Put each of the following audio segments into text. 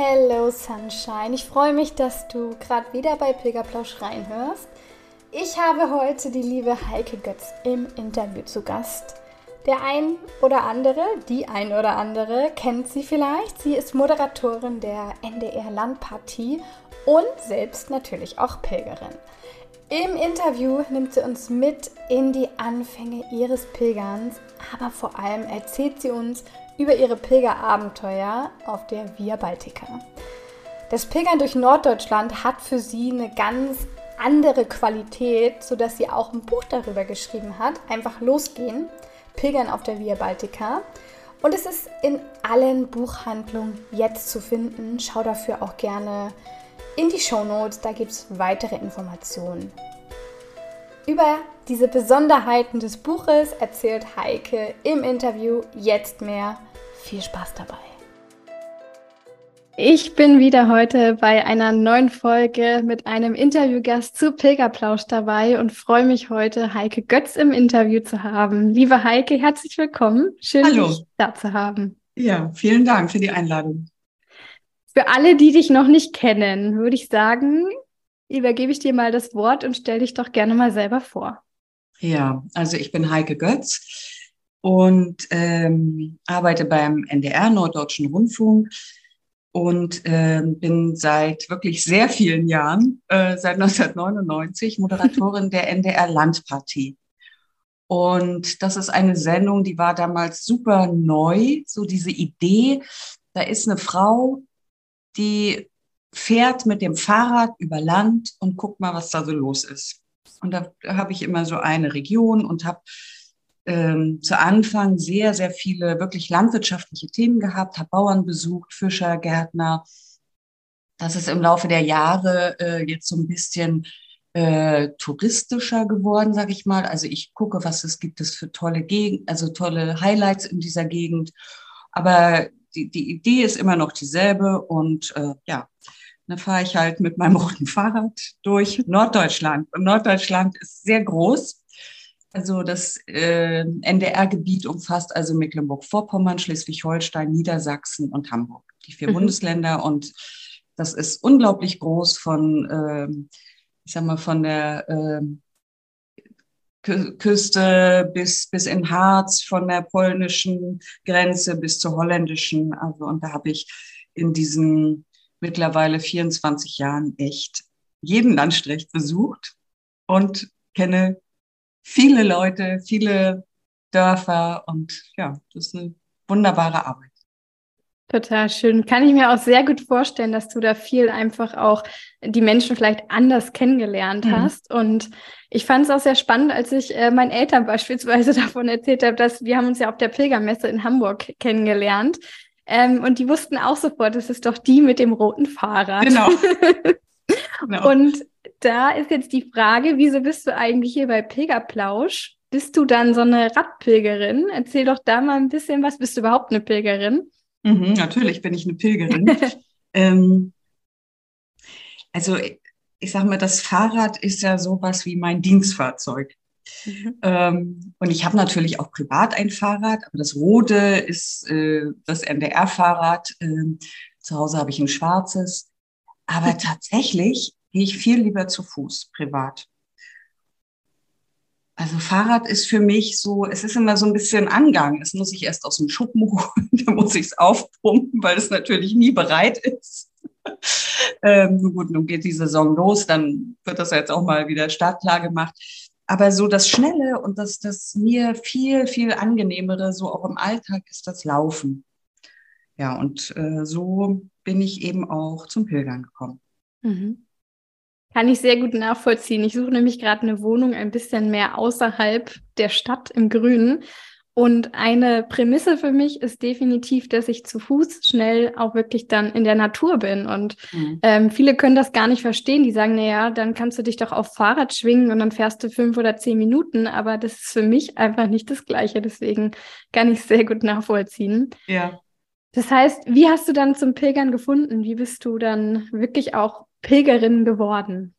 Hello Sunshine, ich freue mich, dass du gerade wieder bei Pilgerplausch reinhörst. Ich habe heute die liebe Heike Götz im Interview zu Gast. Der ein oder andere, die ein oder andere kennt sie vielleicht. Sie ist Moderatorin der NDR Landpartie und selbst natürlich auch Pilgerin. Im Interview nimmt sie uns mit in die Anfänge ihres Pilgerns, aber vor allem erzählt sie uns über ihre Pilgerabenteuer auf der Via Baltica. Das Pilgern durch Norddeutschland hat für sie eine ganz andere Qualität, sodass sie auch ein Buch darüber geschrieben hat. Einfach losgehen, Pilgern auf der Via Baltica. Und es ist in allen Buchhandlungen jetzt zu finden. Schau dafür auch gerne in die Show Notes, da gibt es weitere Informationen. Über diese Besonderheiten des Buches erzählt Heike im Interview jetzt mehr. Viel Spaß dabei. Ich bin wieder heute bei einer neuen Folge mit einem Interviewgast zu Pilgerplausch dabei und freue mich heute, Heike Götz im Interview zu haben. Liebe Heike, herzlich willkommen. Schön, Hallo. dich da zu haben. Ja, vielen Dank für die Einladung. Für alle, die dich noch nicht kennen, würde ich sagen, übergebe ich dir mal das Wort und stell dich doch gerne mal selber vor. Ja, also ich bin Heike Götz und ähm, arbeite beim NDR, Norddeutschen Rundfunk und äh, bin seit wirklich sehr vielen Jahren, äh, seit 1999, Moderatorin der NDR Landpartie. Und das ist eine Sendung, die war damals super neu, so diese Idee, da ist eine Frau, die fährt mit dem Fahrrad über Land und guckt mal, was da so los ist. Und da, da habe ich immer so eine Region und habe ähm, zu Anfang sehr, sehr viele wirklich landwirtschaftliche Themen gehabt, habe Bauern besucht, Fischer, Gärtner. Das ist im Laufe der Jahre äh, jetzt so ein bisschen äh, touristischer geworden, sage ich mal. Also ich gucke, was es gibt es für tolle Gegend, also tolle Highlights in dieser Gegend. Aber die, die Idee ist immer noch dieselbe und äh, ja, dann fahre ich halt mit meinem roten Fahrrad durch Norddeutschland. Und Norddeutschland ist sehr groß. Also das äh, NDR-Gebiet umfasst also Mecklenburg-Vorpommern, Schleswig-Holstein, Niedersachsen und Hamburg, die vier mhm. Bundesländer. Und das ist unglaublich groß von, äh, ich sag mal, von der äh, Küste bis, bis in Harz, von der polnischen Grenze bis zur holländischen. Also, und da habe ich in diesen mittlerweile 24 Jahren echt jeden Landstrich besucht und kenne viele Leute, viele Dörfer und ja, das ist eine wunderbare Arbeit. Total schön. Kann ich mir auch sehr gut vorstellen, dass du da viel einfach auch die Menschen vielleicht anders kennengelernt mhm. hast. Und ich fand es auch sehr spannend, als ich äh, meinen Eltern beispielsweise davon erzählt habe, dass wir haben uns ja auf der Pilgermesse in Hamburg kennengelernt. Ähm, und die wussten auch sofort, das ist doch die mit dem roten Fahrrad. Genau. genau. Und da ist jetzt die Frage, wieso bist du eigentlich hier bei Pilgerplausch? Bist du dann so eine Radpilgerin? Erzähl doch da mal ein bisschen was. Bist du überhaupt eine Pilgerin? Mhm, natürlich bin ich eine Pilgerin. ähm, also ich sage mal, das Fahrrad ist ja sowas wie mein Dienstfahrzeug. Mhm. Ähm, und ich habe natürlich auch privat ein Fahrrad, aber das rote ist äh, das NDR-Fahrrad. Ähm, zu Hause habe ich ein schwarzes. Aber tatsächlich gehe ich viel lieber zu Fuß, privat. Also Fahrrad ist für mich so, es ist immer so ein bisschen Angang. Es muss ich erst aus dem Schuppen holen, da muss ich es aufpumpen, weil es natürlich nie bereit ist. ähm, gut, nun geht die Saison los, dann wird das jetzt auch mal wieder startklar gemacht. Aber so das Schnelle und das, das mir viel, viel angenehmere, so auch im Alltag, ist das Laufen. Ja, und äh, so bin ich eben auch zum Pilgern gekommen. Mhm. Kann ich sehr gut nachvollziehen. Ich suche nämlich gerade eine Wohnung ein bisschen mehr außerhalb der Stadt im Grünen. Und eine Prämisse für mich ist definitiv, dass ich zu Fuß schnell auch wirklich dann in der Natur bin. Und mhm. ähm, viele können das gar nicht verstehen. Die sagen, naja, dann kannst du dich doch auf Fahrrad schwingen und dann fährst du fünf oder zehn Minuten. Aber das ist für mich einfach nicht das Gleiche. Deswegen kann ich es sehr gut nachvollziehen. Ja. Das heißt, wie hast du dann zum Pilgern gefunden? Wie bist du dann wirklich auch Pilgerin geworden?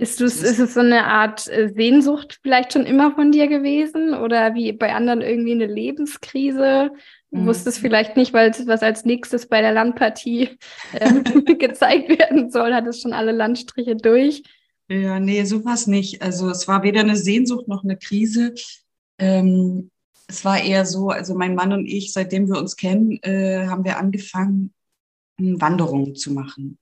Ist, ist es so eine Art äh, Sehnsucht vielleicht schon immer von dir gewesen oder wie bei anderen irgendwie eine Lebenskrise? Du mhm. wusstest vielleicht nicht, weil was als nächstes bei der Landpartie äh, gezeigt werden soll, hat es schon alle Landstriche durch. Ja, nee, sowas nicht. Also es war weder eine Sehnsucht noch eine Krise. Ähm, es war eher so, also mein Mann und ich, seitdem wir uns kennen, äh, haben wir angefangen, Wanderungen zu machen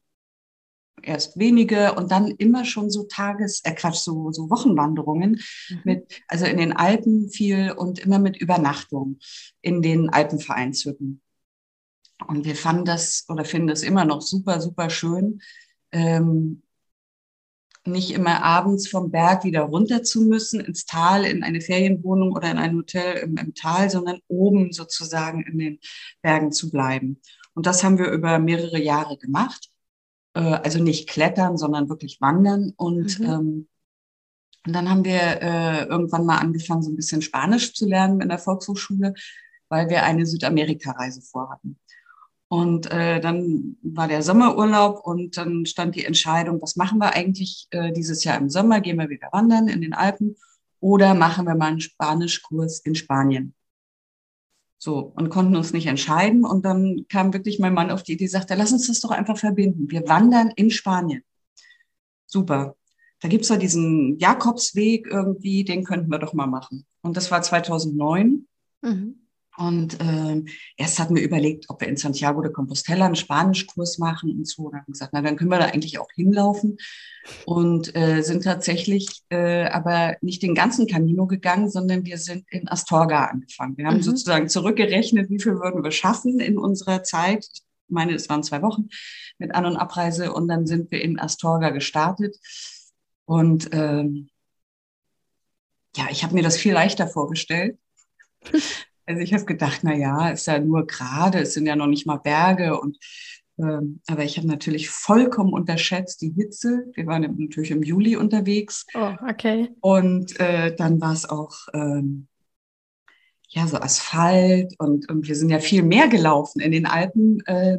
erst wenige und dann immer schon so Tages, äh Quatsch, so, so Wochenwanderungen mhm. mit, also in den Alpen viel und immer mit Übernachtung in den Alpenvereinshütten. Und wir fanden das oder finden das immer noch super, super schön, ähm, nicht immer abends vom Berg wieder runter zu müssen, ins Tal, in eine Ferienwohnung oder in ein Hotel im, im Tal, sondern oben sozusagen in den Bergen zu bleiben. Und das haben wir über mehrere Jahre gemacht. Äh, also nicht klettern, sondern wirklich wandern. Und, mhm. ähm, und dann haben wir äh, irgendwann mal angefangen, so ein bisschen Spanisch zu lernen in der Volkshochschule, weil wir eine Südamerika-Reise vorhatten. Und äh, dann war der Sommerurlaub und dann stand die Entscheidung, was machen wir eigentlich äh, dieses Jahr im Sommer? Gehen wir wieder wandern in den Alpen oder machen wir mal einen Spanischkurs in Spanien? So, und konnten uns nicht entscheiden. Und dann kam wirklich mein Mann auf die Idee, sagte, lass uns das doch einfach verbinden. Wir wandern in Spanien. Super. Da gibt's ja diesen Jakobsweg irgendwie, den könnten wir doch mal machen. Und das war 2009. Mhm. Und äh, erst hatten wir überlegt, ob wir in Santiago de Compostela einen Spanischkurs machen und so. Und haben gesagt, na, dann können wir da eigentlich auch hinlaufen. Und äh, sind tatsächlich äh, aber nicht den ganzen Camino gegangen, sondern wir sind in Astorga angefangen. Wir haben mhm. sozusagen zurückgerechnet, wie viel würden wir schaffen in unserer Zeit. Ich meine, es waren zwei Wochen mit An- und Abreise. Und dann sind wir in Astorga gestartet. Und ähm, ja, ich habe mir das viel leichter vorgestellt. Also ich habe gedacht, na ja, ist ja nur gerade, es sind ja noch nicht mal Berge und ähm, aber ich habe natürlich vollkommen unterschätzt die Hitze. Wir waren natürlich im Juli unterwegs. Oh, okay. Und äh, dann war es auch ähm, ja so Asphalt und, und wir sind ja viel mehr gelaufen. In den Alpen äh,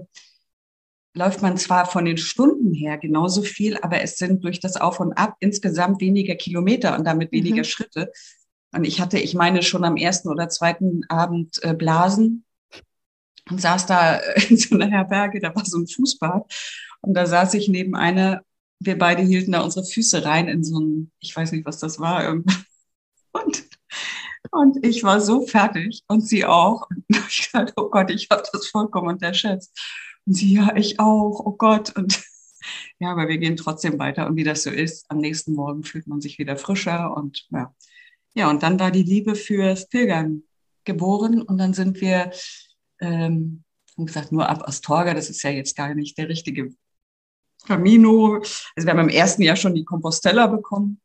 läuft man zwar von den Stunden her genauso viel, aber es sind durch das Auf und Ab insgesamt weniger Kilometer und damit weniger mhm. Schritte. Und ich hatte, ich meine, schon am ersten oder zweiten Abend äh, Blasen und saß da in so einer Herberge, da war so ein Fußbad. Und da saß ich neben einer, wir beide hielten da unsere Füße rein in so ein, ich weiß nicht, was das war. Und, und ich war so fertig und sie auch. Und ich dachte, oh Gott, ich habe das vollkommen unterschätzt. Und sie, ja, ich auch, oh Gott. Und ja, aber wir gehen trotzdem weiter. Und wie das so ist, am nächsten Morgen fühlt man sich wieder frischer und ja, ja, und dann war die Liebe fürs Pilgern geboren und dann sind wir, ähm, haben gesagt, nur ab Astorga, das ist ja jetzt gar nicht der richtige Camino. Also wir haben im ersten Jahr schon die Compostella bekommen.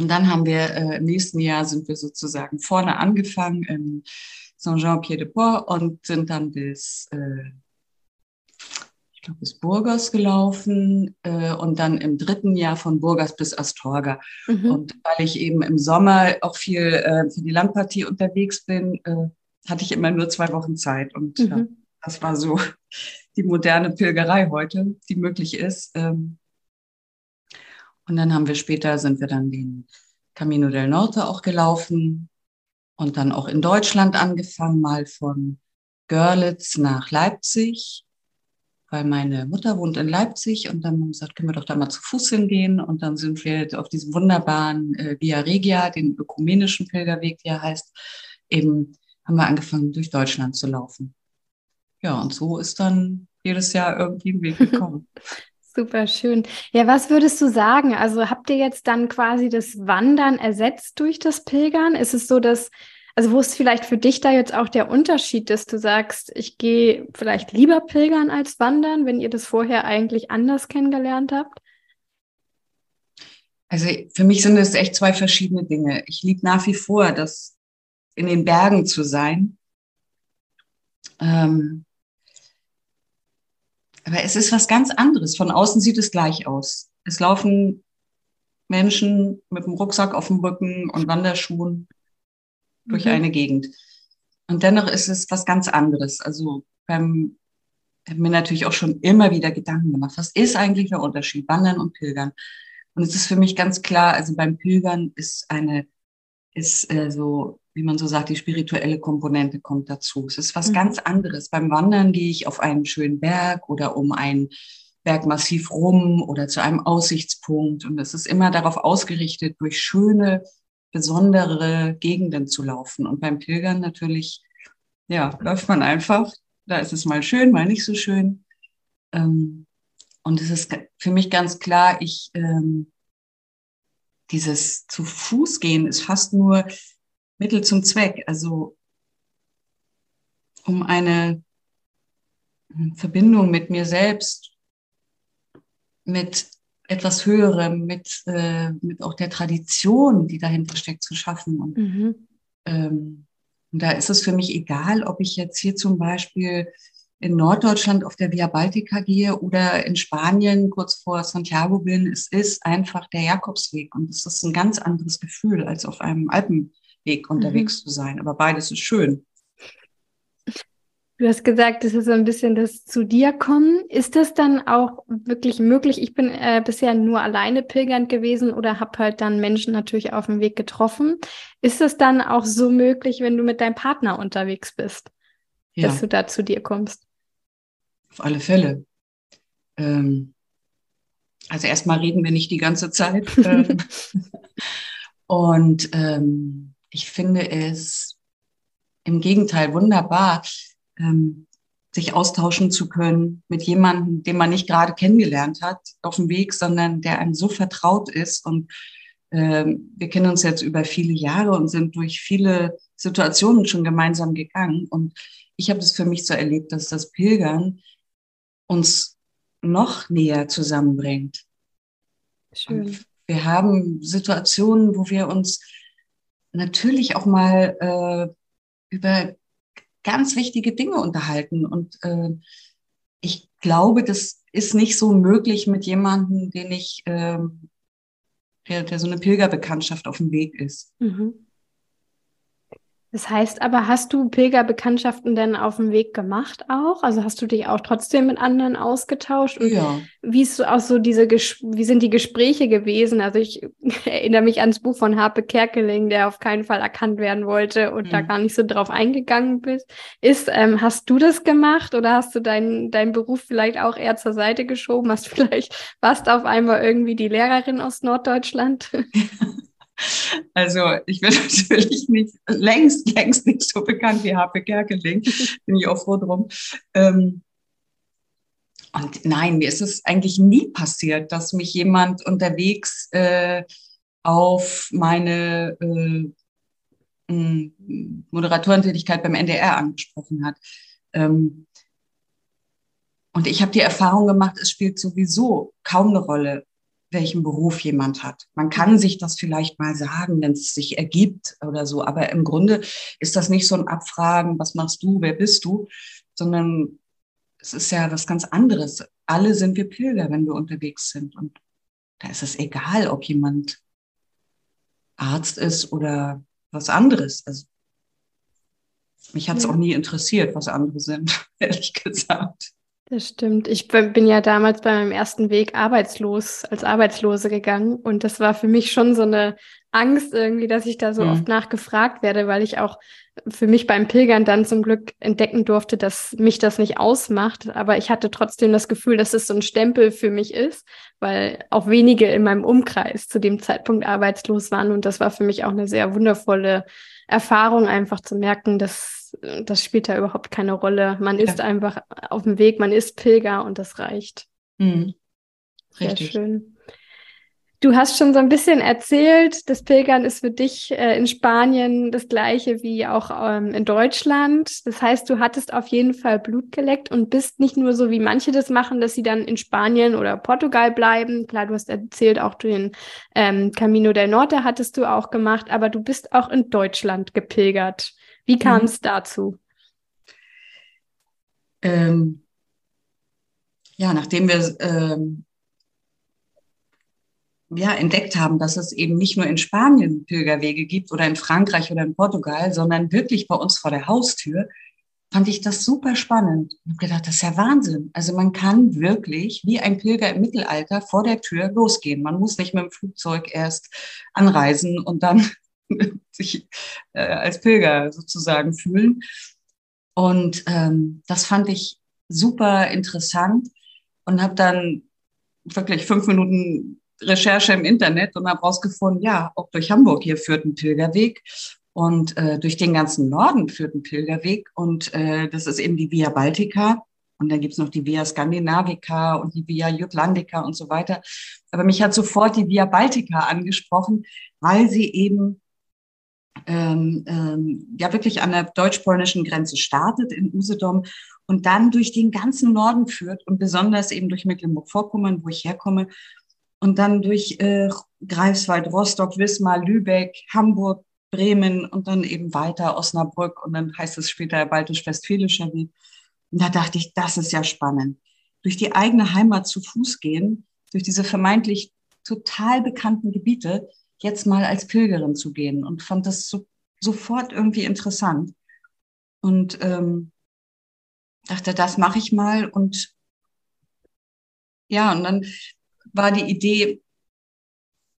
Und dann haben wir äh, im nächsten Jahr sind wir sozusagen vorne angefangen in Saint-Jean-Pied-de-Port und sind dann bis äh, ich glaube, bis Burgas gelaufen äh, und dann im dritten Jahr von Burgas bis Astorga. Mhm. Und weil ich eben im Sommer auch viel äh, für die Landpartie unterwegs bin, äh, hatte ich immer nur zwei Wochen Zeit. Und mhm. ja, das war so die moderne Pilgerei heute, die möglich ist. Ähm, und dann haben wir später, sind wir dann den Camino del Norte auch gelaufen und dann auch in Deutschland angefangen, mal von Görlitz nach Leipzig weil meine Mutter wohnt in Leipzig und dann haben wir gesagt, können wir doch da mal zu Fuß hingehen. Und dann sind wir auf diesem wunderbaren äh, Via Regia, den ökumenischen Pilgerweg, wie er heißt, eben haben wir angefangen, durch Deutschland zu laufen. Ja, und so ist dann jedes Jahr irgendwie ein Weg gekommen. Super schön. Ja, was würdest du sagen? Also habt ihr jetzt dann quasi das Wandern ersetzt durch das Pilgern? Ist es so, dass also wo ist vielleicht für dich da jetzt auch der Unterschied, dass du sagst, ich gehe vielleicht lieber pilgern als wandern, wenn ihr das vorher eigentlich anders kennengelernt habt? Also für mich sind es echt zwei verschiedene Dinge. Ich liebe nach wie vor das in den Bergen zu sein. Ähm, aber es ist was ganz anderes. Von außen sieht es gleich aus. Es laufen Menschen mit dem Rucksack auf dem Rücken und Wanderschuhen mhm. durch eine Gegend. Und dennoch ist es was ganz anderes. Also beim, ich habe mir natürlich auch schon immer wieder Gedanken gemacht, was ist eigentlich der Unterschied, Wandern und Pilgern? Und es ist für mich ganz klar, also beim Pilgern ist eine, ist äh, so, wie man so sagt, die spirituelle Komponente kommt dazu. Es ist was mhm. ganz anderes. Beim Wandern gehe ich auf einen schönen Berg oder um ein Bergmassiv rum oder zu einem Aussichtspunkt. Und es ist immer darauf ausgerichtet, durch schöne, besondere Gegenden zu laufen. Und beim Pilgern natürlich, ja, läuft man einfach. Da ist es mal schön, mal nicht so schön. Ähm, und es ist für mich ganz klar, ich, ähm, dieses zu Fuß gehen ist fast nur Mittel zum Zweck. Also, um eine Verbindung mit mir selbst, mit etwas Höherem, mit, äh, mit auch der Tradition, die dahinter steckt, zu schaffen. Und, mhm. ähm, und da ist es für mich egal, ob ich jetzt hier zum Beispiel in Norddeutschland auf der Via Baltica gehe oder in Spanien kurz vor Santiago bin, es ist einfach der Jakobsweg und es ist ein ganz anderes Gefühl, als auf einem Alpenweg unterwegs mhm. zu sein. Aber beides ist schön. Du hast gesagt, das ist so ein bisschen das zu dir kommen. Ist das dann auch wirklich möglich? Ich bin äh, bisher nur alleine pilgernd gewesen oder habe halt dann Menschen natürlich auf dem Weg getroffen. Ist es dann auch so möglich, wenn du mit deinem Partner unterwegs bist, ja. dass du da zu dir kommst? Auf alle Fälle. Ähm, also erstmal reden wir nicht die ganze Zeit. Ähm, und ähm, ich finde es im Gegenteil wunderbar, ähm, sich austauschen zu können mit jemandem, den man nicht gerade kennengelernt hat auf dem Weg, sondern der einem so vertraut ist. Und ähm, wir kennen uns jetzt über viele Jahre und sind durch viele Situationen schon gemeinsam gegangen. Und ich habe es für mich so erlebt, dass das Pilgern uns noch näher zusammenbringt. Schön. wir haben Situationen, wo wir uns natürlich auch mal äh, über ganz wichtige Dinge unterhalten. Und äh, ich glaube, das ist nicht so möglich mit jemandem, den ich, äh, der, der so eine Pilgerbekanntschaft auf dem Weg ist. Mhm. Das heißt aber, hast du Pilgerbekanntschaften denn auf dem Weg gemacht auch? Also hast du dich auch trotzdem mit anderen ausgetauscht? Und ja. Wie ist auch so diese, wie sind die Gespräche gewesen? Also ich erinnere mich ans Buch von Harpe Kerkeling, der auf keinen Fall erkannt werden wollte und mhm. da gar nicht so drauf eingegangen bist. Ist, ähm, hast du das gemacht oder hast du deinen deinen Beruf vielleicht auch eher zur Seite geschoben? Hast vielleicht, warst auf einmal irgendwie die Lehrerin aus Norddeutschland? Also ich bin natürlich nicht längst, längst nicht so bekannt wie Harpe Kerkeling. Bin ich auch froh drum. Ähm, und nein, mir ist es eigentlich nie passiert, dass mich jemand unterwegs äh, auf meine äh, Moderatorentätigkeit beim NDR angesprochen hat. Ähm, und ich habe die Erfahrung gemacht, es spielt sowieso kaum eine Rolle, welchen Beruf jemand hat. Man kann sich das vielleicht mal sagen, wenn es sich ergibt oder so, aber im Grunde ist das nicht so ein Abfragen, was machst du, wer bist du, sondern es ist ja was ganz anderes. Alle sind wir Pilger, wenn wir unterwegs sind und da ist es egal, ob jemand Arzt ist oder was anderes. Also mich hat es ja. auch nie interessiert, was andere sind, ehrlich gesagt. Das stimmt. Ich bin ja damals bei meinem ersten Weg arbeitslos, als Arbeitslose gegangen. Und das war für mich schon so eine Angst irgendwie, dass ich da so mhm. oft nachgefragt werde, weil ich auch für mich beim Pilgern dann zum Glück entdecken durfte, dass mich das nicht ausmacht. Aber ich hatte trotzdem das Gefühl, dass es so ein Stempel für mich ist, weil auch wenige in meinem Umkreis zu dem Zeitpunkt arbeitslos waren. Und das war für mich auch eine sehr wundervolle Erfahrung, einfach zu merken, dass das spielt da überhaupt keine Rolle. Man ja. ist einfach auf dem Weg, man ist Pilger und das reicht. Mhm. Richtig. Sehr schön. Du hast schon so ein bisschen erzählt, das Pilgern ist für dich äh, in Spanien das gleiche wie auch ähm, in Deutschland. Das heißt, du hattest auf jeden Fall Blut geleckt und bist nicht nur so, wie manche das machen, dass sie dann in Spanien oder Portugal bleiben. Klar, du hast erzählt, auch den ähm, Camino del Norte hattest du auch gemacht, aber du bist auch in Deutschland gepilgert. Wie kam es mhm. dazu? Ähm, ja, nachdem wir ähm, ja, entdeckt haben, dass es eben nicht nur in Spanien Pilgerwege gibt oder in Frankreich oder in Portugal, sondern wirklich bei uns vor der Haustür, fand ich das super spannend. Ich habe gedacht, das ist ja Wahnsinn. Also man kann wirklich wie ein Pilger im Mittelalter vor der Tür losgehen. Man muss nicht mit dem Flugzeug erst anreisen und dann sich äh, als Pilger sozusagen fühlen. Und ähm, das fand ich super interessant und habe dann wirklich fünf Minuten Recherche im Internet und habe rausgefunden, ja, auch durch Hamburg hier führt ein Pilgerweg und äh, durch den ganzen Norden führt ein Pilgerweg und äh, das ist eben die Via Baltica und dann gibt's noch die Via Scandinavica und die Via Jutlandica und so weiter. Aber mich hat sofort die Via Baltica angesprochen, weil sie eben ähm, ähm, ja wirklich an der deutsch-polnischen Grenze startet in Usedom und dann durch den ganzen Norden führt und besonders eben durch Mecklenburg-Vorpommern, wo ich herkomme und dann durch äh, Greifswald, Rostock, Wismar, Lübeck, Hamburg, Bremen und dann eben weiter Osnabrück und dann heißt es später Baltisch-Westfälischer Weg. Und da dachte ich, das ist ja spannend. Durch die eigene Heimat zu Fuß gehen, durch diese vermeintlich total bekannten Gebiete, jetzt mal als Pilgerin zu gehen und fand das so, sofort irgendwie interessant. Und ähm, dachte, das mache ich mal und ja, und dann war die Idee,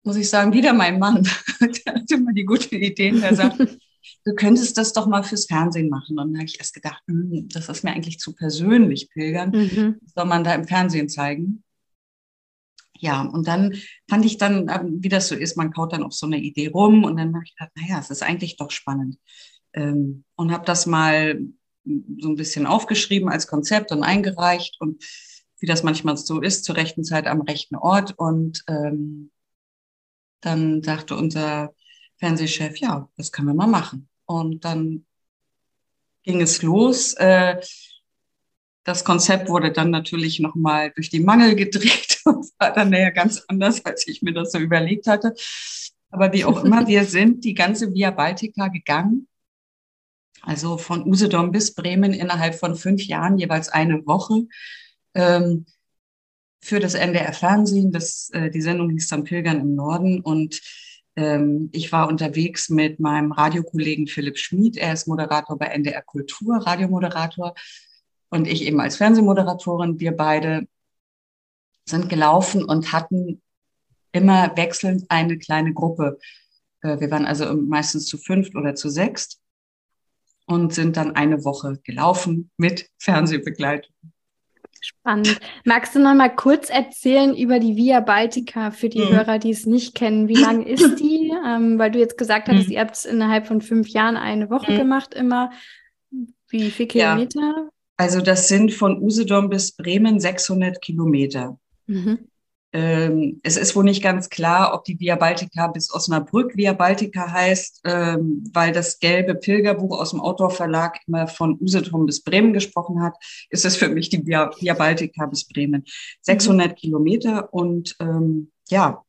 muss ich sagen, wieder mein Mann. der hat immer die guten Ideen. Der sagt, du könntest das doch mal fürs Fernsehen machen. Und dann habe ich erst gedacht, hm, das ist mir eigentlich zu persönlich, Pilgern. Mhm. soll man da im Fernsehen zeigen? Ja, und dann fand ich dann, ähm, wie das so ist, man kaut dann auf so eine Idee rum und dann habe ich gedacht, naja, es ist eigentlich doch spannend. Ähm, und habe das mal so ein bisschen aufgeschrieben als Konzept und eingereicht und wie das manchmal so ist, zur rechten Zeit am rechten Ort. Und ähm, dann sagte unser Fernsehchef, ja, das können wir mal machen. Und dann ging es los. Äh, das Konzept wurde dann natürlich nochmal durch die Mangel gedreht und war dann näher ganz anders, als ich mir das so überlegt hatte. Aber wie auch immer, wir sind die ganze Via Baltica gegangen. Also von Usedom bis Bremen innerhalb von fünf Jahren, jeweils eine Woche ähm, für das NDR Fernsehen. Das, äh, die Sendung hieß dann Pilgern im Norden und ähm, ich war unterwegs mit meinem Radiokollegen Philipp Schmid. Er ist Moderator bei NDR Kultur, Radiomoderator und ich eben als Fernsehmoderatorin. Wir beide sind gelaufen und hatten immer wechselnd eine kleine Gruppe. Äh, wir waren also meistens zu fünft oder zu sechst und sind dann eine Woche gelaufen mit Fernsehbegleitung. Spannend. Magst du noch mal kurz erzählen über die Via Baltica für die mhm. Hörer, die es nicht kennen? Wie lang ist die? Ähm, weil du jetzt gesagt hattest, mhm. ihr habt es innerhalb von fünf Jahren eine Woche mhm. gemacht immer. Wie viele Kilometer? Ja. Also das sind von Usedom bis Bremen 600 Kilometer. Mhm. Ähm, es ist wohl nicht ganz klar, ob die Via Baltica bis Osnabrück Via Baltica heißt, ähm, weil das gelbe Pilgerbuch aus dem Outdoor Verlag immer von Usedom bis Bremen gesprochen hat, ist es für mich die Via, Via Baltica bis Bremen. 600 mhm. Kilometer und ähm, ja,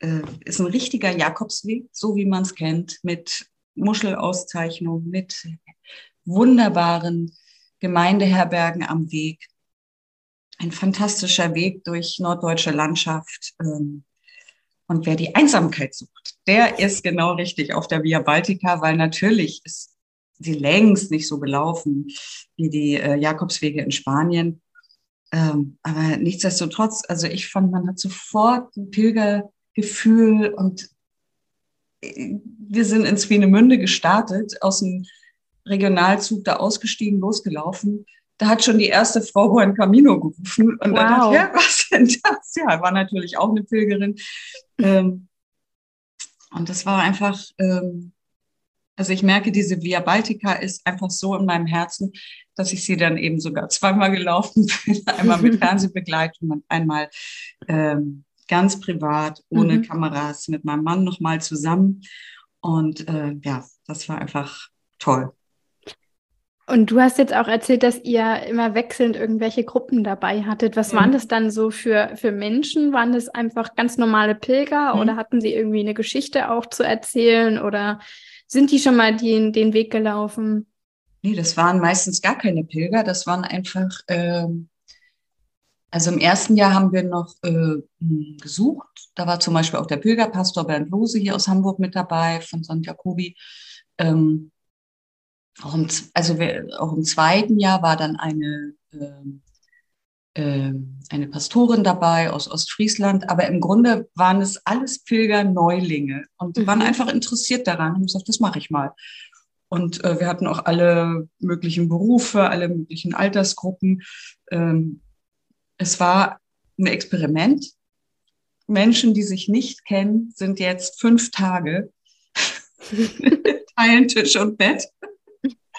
äh, ist ein richtiger Jakobsweg, so wie man es kennt, mit Muschelauszeichnung, mit wunderbaren Gemeindeherbergen am Weg ein fantastischer Weg durch norddeutsche Landschaft. Ähm, und wer die Einsamkeit sucht, der ist genau richtig auf der Via Baltica, weil natürlich ist sie längst nicht so gelaufen wie die äh, Jakobswege in Spanien. Ähm, aber nichtsdestotrotz, also ich fand, man hat sofort ein Pilgergefühl und äh, wir sind in Swinemünde gestartet, aus dem Regionalzug da ausgestiegen, losgelaufen da hat schon die erste Frau Juan Camino gerufen. Und wow. dann dachte ich, ja, was denn das? Ja, war natürlich auch eine Pilgerin. Ähm, und das war einfach, ähm, also ich merke, diese Via Baltica ist einfach so in meinem Herzen, dass ich sie dann eben sogar zweimal gelaufen bin. Einmal mit Fernsehbegleitung und einmal ähm, ganz privat, ohne mhm. Kameras, mit meinem Mann nochmal zusammen. Und äh, ja, das war einfach toll. Und du hast jetzt auch erzählt, dass ihr immer wechselnd irgendwelche Gruppen dabei hattet. Was mhm. waren das dann so für, für Menschen? Waren das einfach ganz normale Pilger mhm. oder hatten sie irgendwie eine Geschichte auch zu erzählen oder sind die schon mal den, den Weg gelaufen? Nee, das waren meistens gar keine Pilger. Das waren einfach, ähm, also im ersten Jahr haben wir noch äh, gesucht. Da war zum Beispiel auch der Pilgerpastor Bernd Lose hier aus Hamburg mit dabei von St. Jakobi. Ähm, auch im, also wir, auch im zweiten Jahr war dann eine, äh, eine Pastorin dabei aus Ostfriesland, aber im Grunde waren es alles Pilger-Neulinge und die mhm. waren einfach interessiert daran und gesagt, das mache ich mal. Und äh, wir hatten auch alle möglichen Berufe, alle möglichen Altersgruppen. Ähm, es war ein Experiment. Menschen, die sich nicht kennen, sind jetzt fünf Tage, teilen Tisch und Bett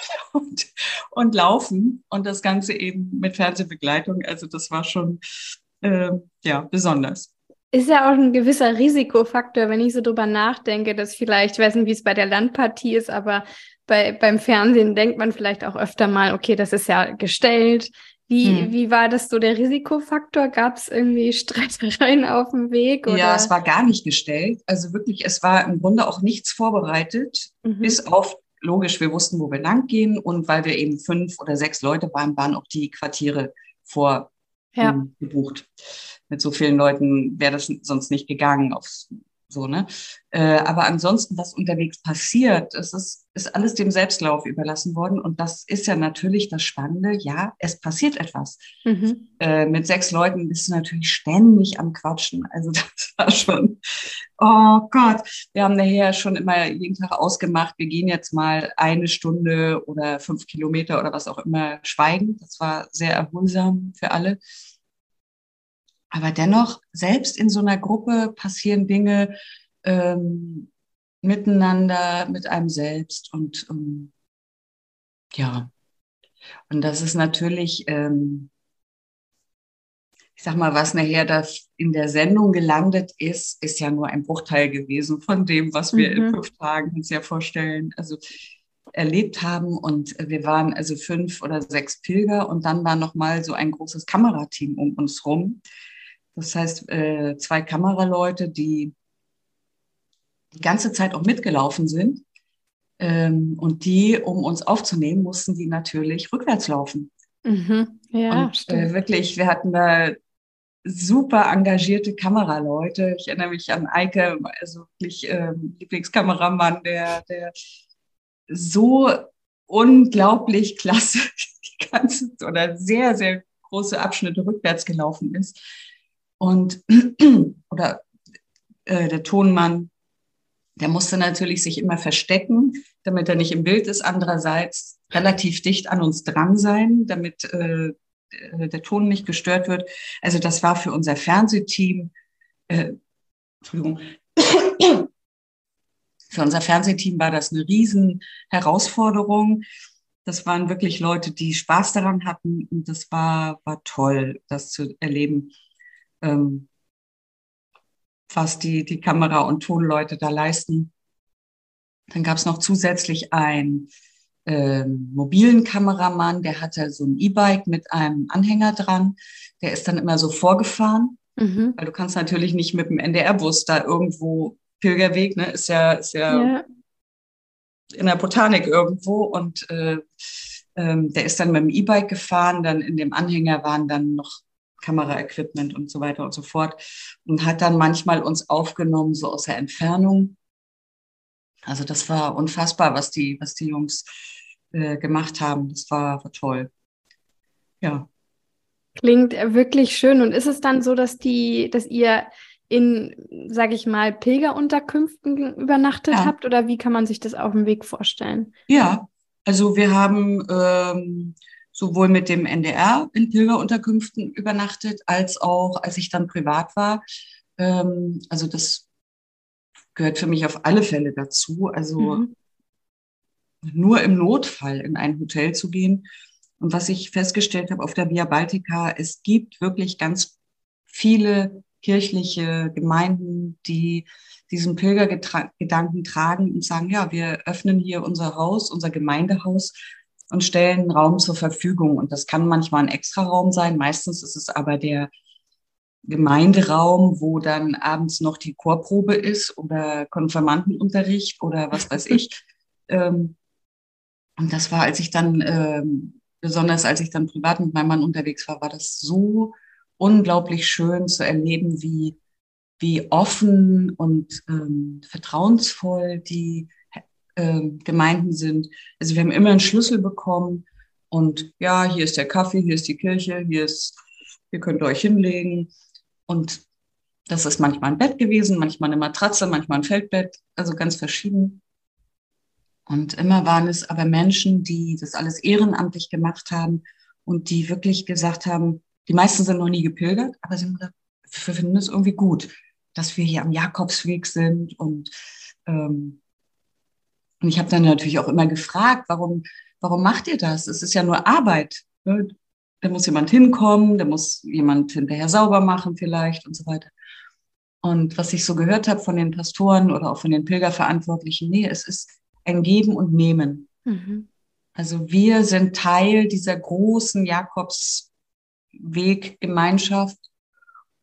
und, und laufen und das Ganze eben mit Fernsehbegleitung. Also das war schon äh, ja besonders. Ist ja auch ein gewisser Risikofaktor, wenn ich so drüber nachdenke, dass vielleicht, ich weiß nicht, wie es bei der Landpartie ist, aber bei, beim Fernsehen denkt man vielleicht auch öfter mal, okay, das ist ja gestellt. Wie, hm. wie war das so der Risikofaktor? Gab es irgendwie Streitereien auf dem Weg? Oder? Ja, es war gar nicht gestellt. Also wirklich, es war im Grunde auch nichts vorbereitet, mhm. bis auf logisch, wir wussten, wo wir lang gehen und weil wir eben fünf oder sechs Leute waren, waren auch die Quartiere vorgebucht. Ja. Mit so vielen Leuten wäre das sonst nicht gegangen aufs so, ne? Äh, aber ansonsten, was unterwegs passiert, es ist, ist alles dem Selbstlauf überlassen worden. Und das ist ja natürlich das Spannende. Ja, es passiert etwas. Mhm. Äh, mit sechs Leuten bist du natürlich ständig am Quatschen. Also das war schon, oh Gott. Wir haben nachher schon immer jeden Tag ausgemacht, wir gehen jetzt mal eine Stunde oder fünf Kilometer oder was auch immer schweigen. Das war sehr erholsam für alle. Aber dennoch, selbst in so einer Gruppe passieren Dinge ähm, miteinander, mit einem selbst. Und ähm, ja, und das ist natürlich, ähm, ich sag mal, was nachher da in der Sendung gelandet ist, ist ja nur ein Bruchteil gewesen von dem, was wir mhm. in fünf Tagen uns ja vorstellen. Also erlebt haben und wir waren also fünf oder sechs Pilger und dann war noch mal so ein großes Kamerateam um uns rum, das heißt, äh, zwei Kameraleute, die die ganze Zeit auch mitgelaufen sind. Ähm, und die, um uns aufzunehmen, mussten die natürlich rückwärts laufen. Mhm. Ja, und äh, wirklich, wir hatten da super engagierte Kameraleute. Ich erinnere mich an Eike, also wirklich ähm, Lieblingskameramann, der, der so unglaublich klasse die ganze oder sehr, sehr große Abschnitte rückwärts gelaufen ist. Und oder äh, der Tonmann, der musste natürlich sich immer verstecken, damit er nicht im Bild ist. Andererseits relativ dicht an uns dran sein, damit äh, der Ton nicht gestört wird. Also das war für unser Fernsehteam, äh, Entschuldigung, für unser Fernsehteam war das eine riesen Herausforderung. Das waren wirklich Leute, die Spaß daran hatten und das war, war toll, das zu erleben ähm, was die, die Kamera- und Tonleute da leisten. Dann gab es noch zusätzlich einen ähm, mobilen Kameramann, der hatte so ein E-Bike mit einem Anhänger dran. Der ist dann immer so vorgefahren, mhm. weil du kannst natürlich nicht mit dem NDR-Bus da irgendwo Pilgerweg, ne, ist ja, ist ja, ja. in der Botanik irgendwo und äh, ähm, der ist dann mit dem E-Bike gefahren, dann in dem Anhänger waren dann noch Kameraequipment und so weiter und so fort. Und hat dann manchmal uns aufgenommen, so aus der Entfernung. Also das war unfassbar, was die, was die Jungs äh, gemacht haben. Das war, war toll. Ja. Klingt wirklich schön. Und ist es dann so, dass die, dass ihr in, sage ich mal, Pilgerunterkünften übernachtet ja. habt? Oder wie kann man sich das auf dem Weg vorstellen? Ja, also wir haben ähm, sowohl mit dem NDR in Pilgerunterkünften übernachtet, als auch, als ich dann privat war. Ähm, also das gehört für mich auf alle Fälle dazu. Also mhm. nur im Notfall in ein Hotel zu gehen. Und was ich festgestellt habe auf der Via Baltica, es gibt wirklich ganz viele kirchliche Gemeinden, die diesen Pilgergedanken tragen und sagen, ja, wir öffnen hier unser Haus, unser Gemeindehaus und stellen Raum zur Verfügung. Und das kann manchmal ein Extraraum sein. Meistens ist es aber der Gemeinderaum, wo dann abends noch die Chorprobe ist oder Konfirmandenunterricht oder was weiß ich. Ähm, und das war, als ich dann, ähm, besonders als ich dann privat mit meinem Mann unterwegs war, war das so unglaublich schön zu erleben, wie, wie offen und ähm, vertrauensvoll die ähm, Gemeinden sind. Also wir haben immer einen Schlüssel bekommen und ja, hier ist der Kaffee, hier ist die Kirche, hier ist, ihr könnt euch hinlegen. Und das ist manchmal ein Bett gewesen, manchmal eine Matratze, manchmal ein Feldbett, also ganz verschieden. Und immer waren es aber Menschen, die das alles ehrenamtlich gemacht haben und die wirklich gesagt haben, die meisten sind noch nie gepilgert, aber sie haben gesagt, wir finden es irgendwie gut, dass wir hier am Jakobsweg sind. Und, ähm, und ich habe dann natürlich auch immer gefragt, warum, warum macht ihr das? Es ist ja nur Arbeit. Ne? Da muss jemand hinkommen, da muss jemand hinterher sauber machen vielleicht und so weiter. Und was ich so gehört habe von den Pastoren oder auch von den Pilgerverantwortlichen, nee, es ist ein Geben und Nehmen. Mhm. Also wir sind Teil dieser großen Jakobsweg-Gemeinschaft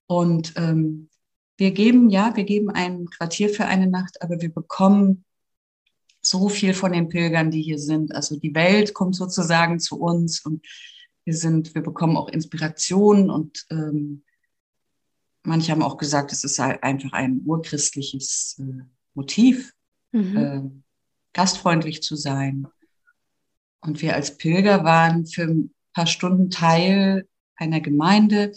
und ähm, wir geben, ja, wir geben ein Quartier für eine Nacht, aber wir bekommen so viel von den Pilgern, die hier sind. Also die Welt kommt sozusagen zu uns und wir sind, wir bekommen auch Inspiration und ähm, manche haben auch gesagt, es ist halt einfach ein urchristliches äh, Motiv, mhm. äh, gastfreundlich zu sein. Und wir als Pilger waren für ein paar Stunden Teil einer Gemeinde.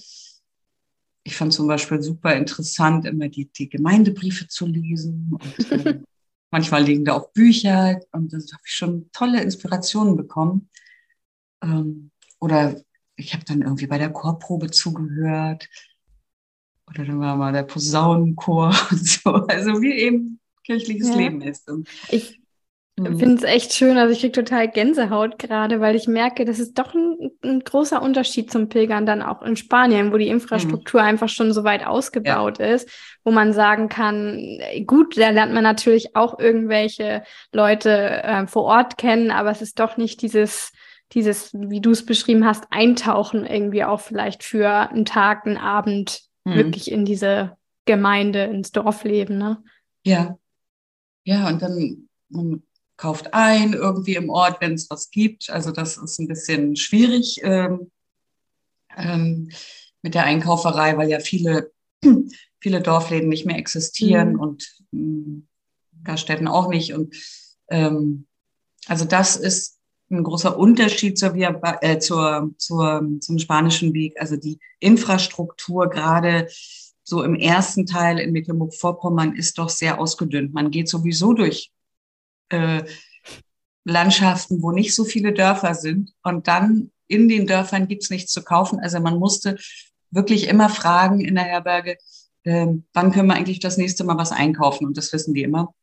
Ich fand zum Beispiel super interessant, immer die, die Gemeindebriefe zu lesen. Und, äh, manchmal liegen da auch Bücher und da habe ich schon tolle Inspirationen bekommen. Ähm, oder ich habe dann irgendwie bei der Chorprobe zugehört. Oder dann war mal der Posaunenchor und so. Also wie eben kirchliches ja. Leben ist. Und, ich mhm. finde es echt schön. Also ich kriege total Gänsehaut gerade, weil ich merke, das ist doch ein, ein, großer Unterschied zum Pilgern dann auch in Spanien, wo die Infrastruktur mhm. einfach schon so weit ausgebaut ja. ist, wo man sagen kann, gut, da lernt man natürlich auch irgendwelche Leute äh, vor Ort kennen, aber es ist doch nicht dieses dieses, wie du es beschrieben hast, Eintauchen irgendwie auch vielleicht für einen Tag, einen Abend mhm. wirklich in diese Gemeinde, ins Dorfleben, ne? Ja. Ja, und dann kauft ein irgendwie im Ort, wenn es was gibt. Also das ist ein bisschen schwierig ähm, ähm, mit der Einkauferei, weil ja viele, viele Dorfläden nicht mehr existieren mhm. und äh, Gaststätten auch nicht. Und ähm, also das ist ein großer Unterschied zur, äh, zur, zur, zum spanischen Weg. Also die Infrastruktur gerade so im ersten Teil in Mecklenburg-Vorpommern ist doch sehr ausgedünnt. Man geht sowieso durch äh, Landschaften, wo nicht so viele Dörfer sind. Und dann in den Dörfern gibt's nichts zu kaufen. Also man musste wirklich immer fragen in der Herberge, äh, wann können wir eigentlich das nächste Mal was einkaufen? Und das wissen die immer.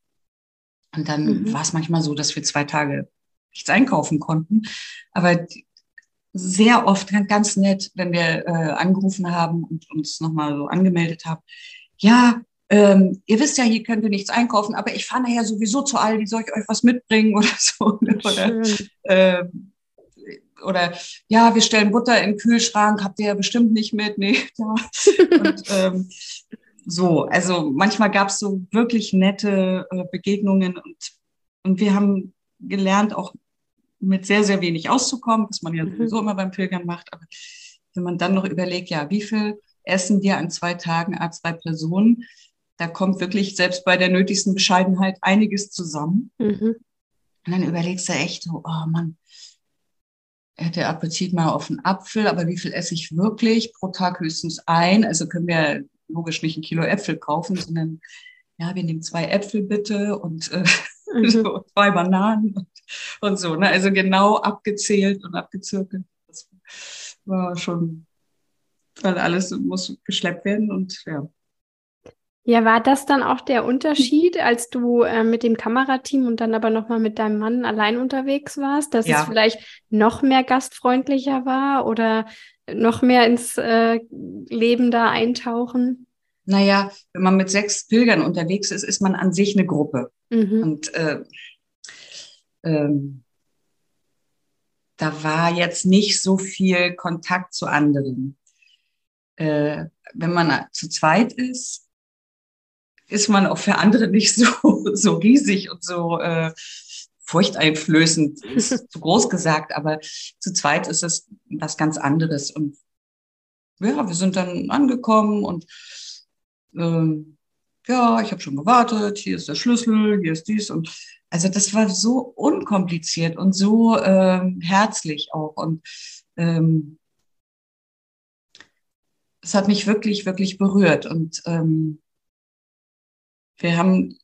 Und dann mhm. war es manchmal so, dass wir zwei Tage nichts einkaufen konnten. Aber sehr oft ganz nett, wenn wir äh, angerufen haben und uns nochmal so angemeldet haben. Ja, ähm, ihr wisst ja, hier könnt ihr nichts einkaufen, aber ich fahre nachher sowieso zu Aldi, soll ich euch was mitbringen oder so? Oder, ähm, oder ja, wir stellen Butter in den Kühlschrank, habt ihr ja bestimmt nicht mit, nee. Ja. Und, ähm, so, also manchmal gab es so wirklich nette äh, Begegnungen und, und wir haben gelernt, auch mit sehr, sehr wenig auszukommen, was man ja mhm. sowieso immer beim Pilgern macht. Aber wenn man dann noch überlegt, ja, wie viel essen wir an zwei Tagen a zwei Personen, da kommt wirklich selbst bei der nötigsten Bescheidenheit einiges zusammen. Mhm. Und dann überlegst du echt so, oh Mann, hätte Appetit mal auf einen Apfel, aber wie viel esse ich wirklich? Pro Tag höchstens ein. Also können wir logisch nicht ein Kilo Äpfel kaufen, sondern ja, wir nehmen zwei Äpfel bitte und äh, mhm. so, zwei Bananen und, und so. Ne? Also genau abgezählt und abgezirkelt. Das war schon, weil alles muss geschleppt werden und ja. Ja, war das dann auch der Unterschied, als du äh, mit dem Kamerateam und dann aber nochmal mit deinem Mann allein unterwegs warst, dass ja. es vielleicht noch mehr gastfreundlicher war oder noch mehr ins äh, Leben da eintauchen? naja, wenn man mit sechs Pilgern unterwegs ist, ist man an sich eine Gruppe. Mhm. Und äh, ähm, da war jetzt nicht so viel Kontakt zu anderen. Äh, wenn man zu zweit ist, ist man auch für andere nicht so, so riesig und so äh, furchteinflößend, ist zu groß gesagt, aber zu zweit ist es was ganz anderes. Und ja, wir sind dann angekommen und ähm, ja, ich habe schon gewartet, hier ist der Schlüssel, hier ist dies und also das war so unkompliziert und so ähm, herzlich auch und ähm, es hat mich wirklich, wirklich berührt und ähm, wir haben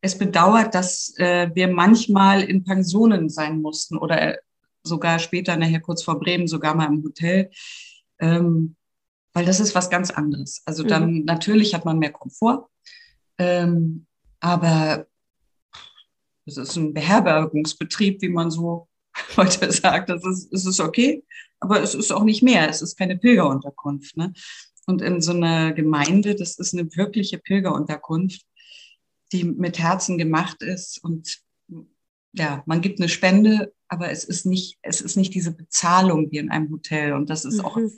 es bedauert, dass äh, wir manchmal in Pensionen sein mussten oder sogar später, nachher kurz vor Bremen, sogar mal im Hotel. Ähm, weil das ist was ganz anderes. Also dann mhm. natürlich hat man mehr Komfort, ähm, aber es ist ein Beherbergungsbetrieb, wie man so heute sagt. Das ist, es ist okay, aber es ist auch nicht mehr. Es ist keine Pilgerunterkunft. Ne? Und in so einer Gemeinde, das ist eine wirkliche Pilgerunterkunft, die mit Herzen gemacht ist und ja, man gibt eine Spende, aber es ist nicht, es ist nicht diese Bezahlung wie in einem Hotel. Und das ist mhm. auch für,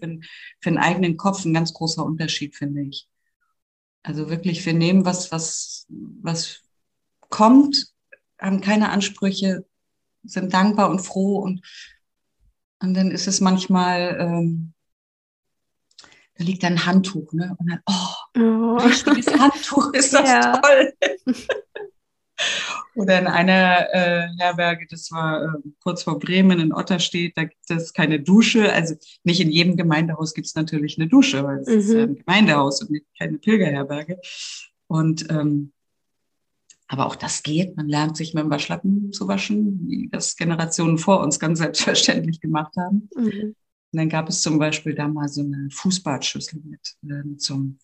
für den eigenen Kopf ein ganz großer Unterschied, finde ich. Also wirklich, wir nehmen was, was, was kommt, haben keine Ansprüche, sind dankbar und froh und, und dann ist es manchmal, ähm, da liegt ein Handtuch, ne? Und dann, oh, oh. richtiges Handtuch, ist das ja. toll. Oder in einer äh, Herberge, das war äh, kurz vor Bremen in Otterstedt, da gibt es keine Dusche. Also nicht in jedem Gemeindehaus gibt es natürlich eine Dusche, weil es mhm. ist ein Gemeindehaus und keine Pilgerherberge. Und ähm, aber auch das geht. Man lernt sich mit dem Waschlappen zu waschen, wie das Generationen vor uns ganz selbstverständlich gemacht haben. Mhm. Und dann gab es zum Beispiel da mal so eine Fußbadschüssel mit, äh, mit so einem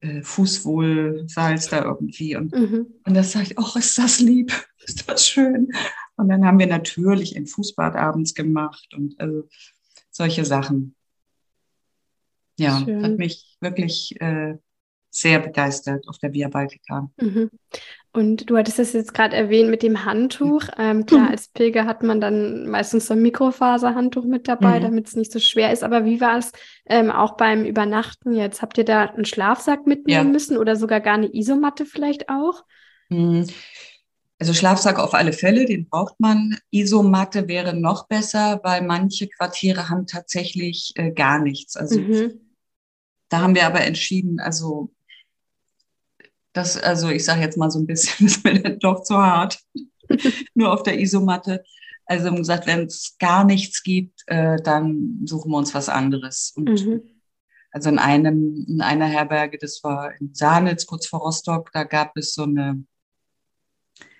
äh, Fußwohlsalz da irgendwie. Und, mhm. und das sage ich, oh, ist das lieb, ist das schön. Und dann haben wir natürlich ein Fußbad abends gemacht und also solche Sachen. Ja, schön. hat mich wirklich äh, sehr begeistert auf der Via Baltica. Mhm. Und du hattest es jetzt gerade erwähnt mit dem Handtuch. Ähm, klar, als Pilger hat man dann meistens so ein Mikrofaserhandtuch mit dabei, mhm. damit es nicht so schwer ist. Aber wie war es ähm, auch beim Übernachten jetzt? Habt ihr da einen Schlafsack mitnehmen ja. müssen oder sogar gar eine Isomatte vielleicht auch? Mhm. Also Schlafsack auf alle Fälle, den braucht man. Isomatte wäre noch besser, weil manche Quartiere haben tatsächlich äh, gar nichts. Also mhm. da haben wir aber entschieden, also das, also ich sage jetzt mal so ein bisschen, ist mir dann doch zu hart. Nur auf der Isomatte. Also haben gesagt, wenn es gar nichts gibt, äh, dann suchen wir uns was anderes. Und mhm. also in einem, in einer Herberge, das war in Sahnitz, kurz vor Rostock, da gab es so eine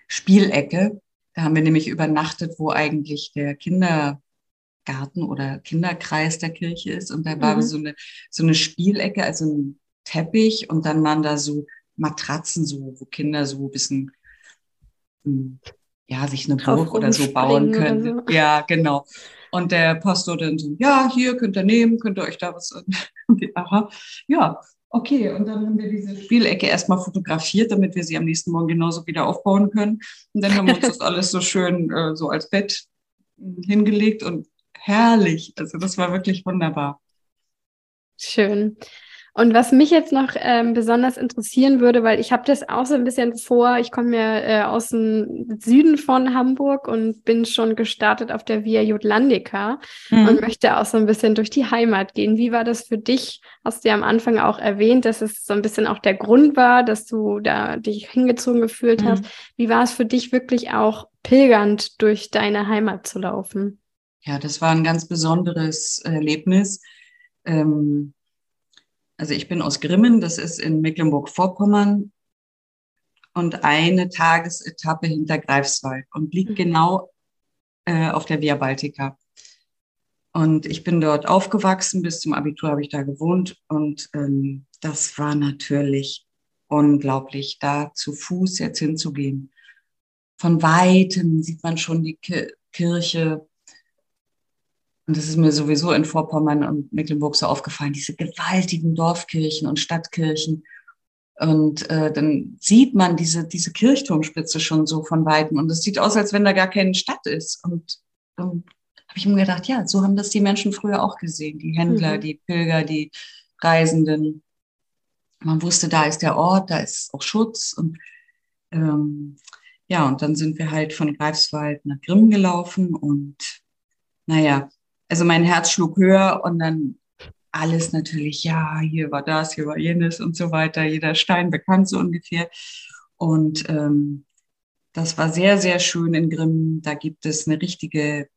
Spielecke. Da haben wir nämlich übernachtet, wo eigentlich der Kindergarten oder Kinderkreis der Kirche ist. Und da war mhm. so eine, so eine Spielecke, also ein Teppich und dann waren da so Matratzen so, wo Kinder so ein bisschen, hm, ja, sich eine Burg oder so bauen können. So. Ja, genau. Und der Pastor dann so, ja, hier könnt ihr nehmen, könnt ihr euch da was, aha, ja, okay. Und dann haben wir diese Spielecke erstmal fotografiert, damit wir sie am nächsten Morgen genauso wieder aufbauen können. Und dann haben wir uns das alles so schön äh, so als Bett hm, hingelegt und herrlich. Also das war wirklich wunderbar. Schön. Und was mich jetzt noch ähm, besonders interessieren würde, weil ich habe das auch so ein bisschen vor, ich komme ja äh, aus dem Süden von Hamburg und bin schon gestartet auf der Via Jutlandica mhm. und möchte auch so ein bisschen durch die Heimat gehen. Wie war das für dich? Hast du ja am Anfang auch erwähnt, dass es so ein bisschen auch der Grund war, dass du da dich hingezogen gefühlt mhm. hast. Wie war es für dich wirklich auch pilgernd durch deine Heimat zu laufen? Ja, das war ein ganz besonderes Erlebnis. Ähm also ich bin aus Grimmen, das ist in Mecklenburg-Vorpommern und eine Tagesetappe hinter Greifswald und liegt mhm. genau äh, auf der Via Baltica. Und ich bin dort aufgewachsen, bis zum Abitur habe ich da gewohnt und ähm, das war natürlich unglaublich, da zu Fuß jetzt hinzugehen. Von weitem sieht man schon die Kirche Und das ist mir sowieso in Vorpommern und Mecklenburg so aufgefallen, diese gewaltigen Dorfkirchen und Stadtkirchen. Und äh, dann sieht man diese, diese Kirchturmspitze schon so von Weitem. Und es sieht aus, als wenn da gar keine Stadt ist. Und dann habe ich mir gedacht, ja, so haben das die Menschen früher auch gesehen. Die Händler, mhm. die Pilger, die Reisenden. Man wusste, da ist der Ort, da ist auch Schutz. Und ähm, ja, und dann sind wir halt von Greifswald nach Grimm gelaufen. Und naja, also mein Herz schlug höher und dann alles natürlich, ja, hier war das, hier war jenes und so weiter, jeder Stein bekannt so ungefähr. Und ähm, das war sehr, sehr schön in Grimm. Da gibt es eine richtige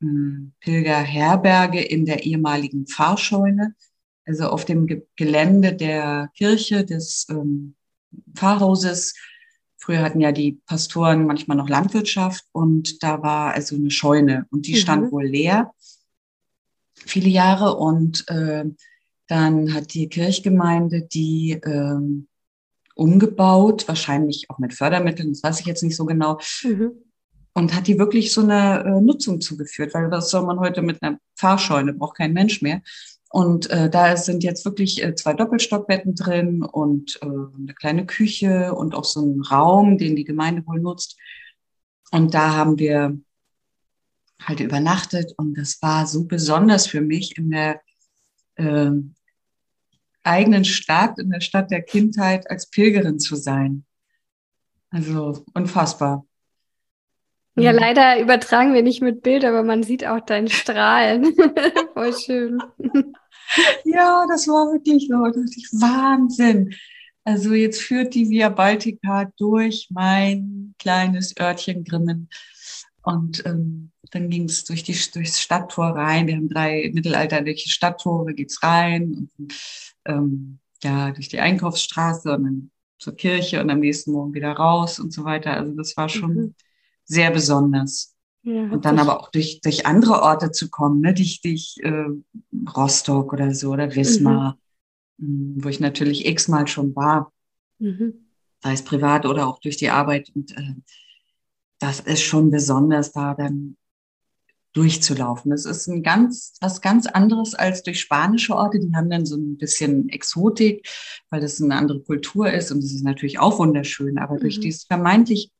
hm, Pilgerherberge in der ehemaligen Pfarrscheune, also auf dem Ge Gelände der Kirche des ähm, Pfarrhauses. Früher hatten ja die Pastoren manchmal noch Landwirtschaft und da war also eine Scheune und die mhm. stand wohl leer viele Jahre und äh, dann hat die Kirchgemeinde die ähm, umgebaut, wahrscheinlich auch mit Fördermitteln, das weiß ich jetzt nicht so genau, mhm. und hat die wirklich so eine äh, Nutzung zugeführt, weil was soll man heute mit einer Fahrscheune, braucht kein Mensch mehr. Und äh, da sind jetzt wirklich äh, zwei Doppelstockbetten drin und äh, eine kleine Küche und auch so ein Raum, den die Gemeinde wohl nutzt. Und da haben wir halt übernachtet und das war so besonders für mich in der äh, eigenen Stadt, in der Stadt der Kindheit als Pilgerin zu sein. Also unfassbar. Ja, mhm. leider übertragen wir nicht mit Bild, aber man sieht auch dein Strahlen. Voll schön. Ja, das war wirklich so. Wahnsinn. Also jetzt führt die Via Baltica durch mein kleines Örtchen Grimmen. Und ähm, dann ging es durch die, durchs Stadttor rein. Wir haben drei mittelalterliche Stadttore, geht's rein. Und, ähm, ja, durch die Einkaufsstraße und dann zur Kirche und am nächsten Morgen wieder raus und so weiter. Also das war schon mhm. sehr besonders. Ja, und dann aber auch durch, durch andere Orte zu kommen, ne? durch, durch äh, Rostock oder so oder Wismar, mhm. wo ich natürlich x-mal schon war, mhm. sei es privat oder auch durch die Arbeit. Und äh, das ist schon besonders, da dann durchzulaufen. Das ist ein ganz, was ganz anderes als durch spanische Orte. Die haben dann so ein bisschen Exotik, weil das eine andere Kultur ist und das ist natürlich auch wunderschön. Aber mhm. durch dieses vermeintlich hm,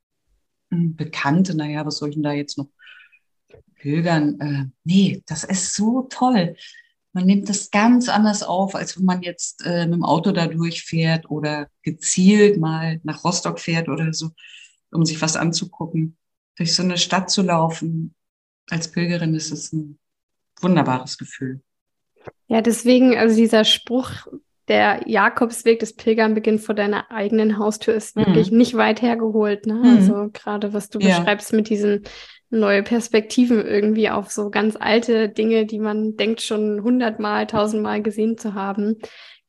Bekannte, naja, was soll ich denn da jetzt noch pilgern? Äh, nee, das ist so toll. Man nimmt das ganz anders auf, als wenn man jetzt äh, mit dem Auto da durchfährt oder gezielt mal nach Rostock fährt oder so, um sich was anzugucken. Durch so eine Stadt zu laufen, als Pilgerin ist es ein wunderbares Gefühl. Ja, deswegen, also dieser Spruch, der Jakobsweg des Pilgern beginnt vor deiner eigenen Haustür, ist mhm. wirklich nicht weit hergeholt. Ne? Mhm. Also gerade was du ja. beschreibst mit diesen neue Perspektiven irgendwie auf so ganz alte Dinge, die man denkt schon hundertmal, tausendmal gesehen zu haben.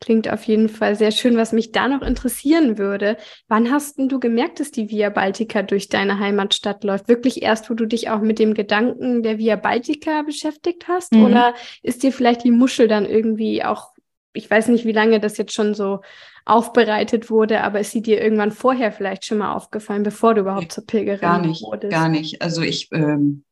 Klingt auf jeden Fall sehr schön. Was mich da noch interessieren würde, wann hast du gemerkt, dass die Via Baltica durch deine Heimatstadt läuft? Wirklich erst, wo du dich auch mit dem Gedanken der Via Baltica beschäftigt hast? Mhm. Oder ist dir vielleicht die Muschel dann irgendwie auch, ich weiß nicht, wie lange das jetzt schon so aufbereitet wurde, aber ist sie dir irgendwann vorher vielleicht schon mal aufgefallen, bevor du überhaupt zur Pilgerin gar nicht, wurdest? Gar nicht. Also ich ähm,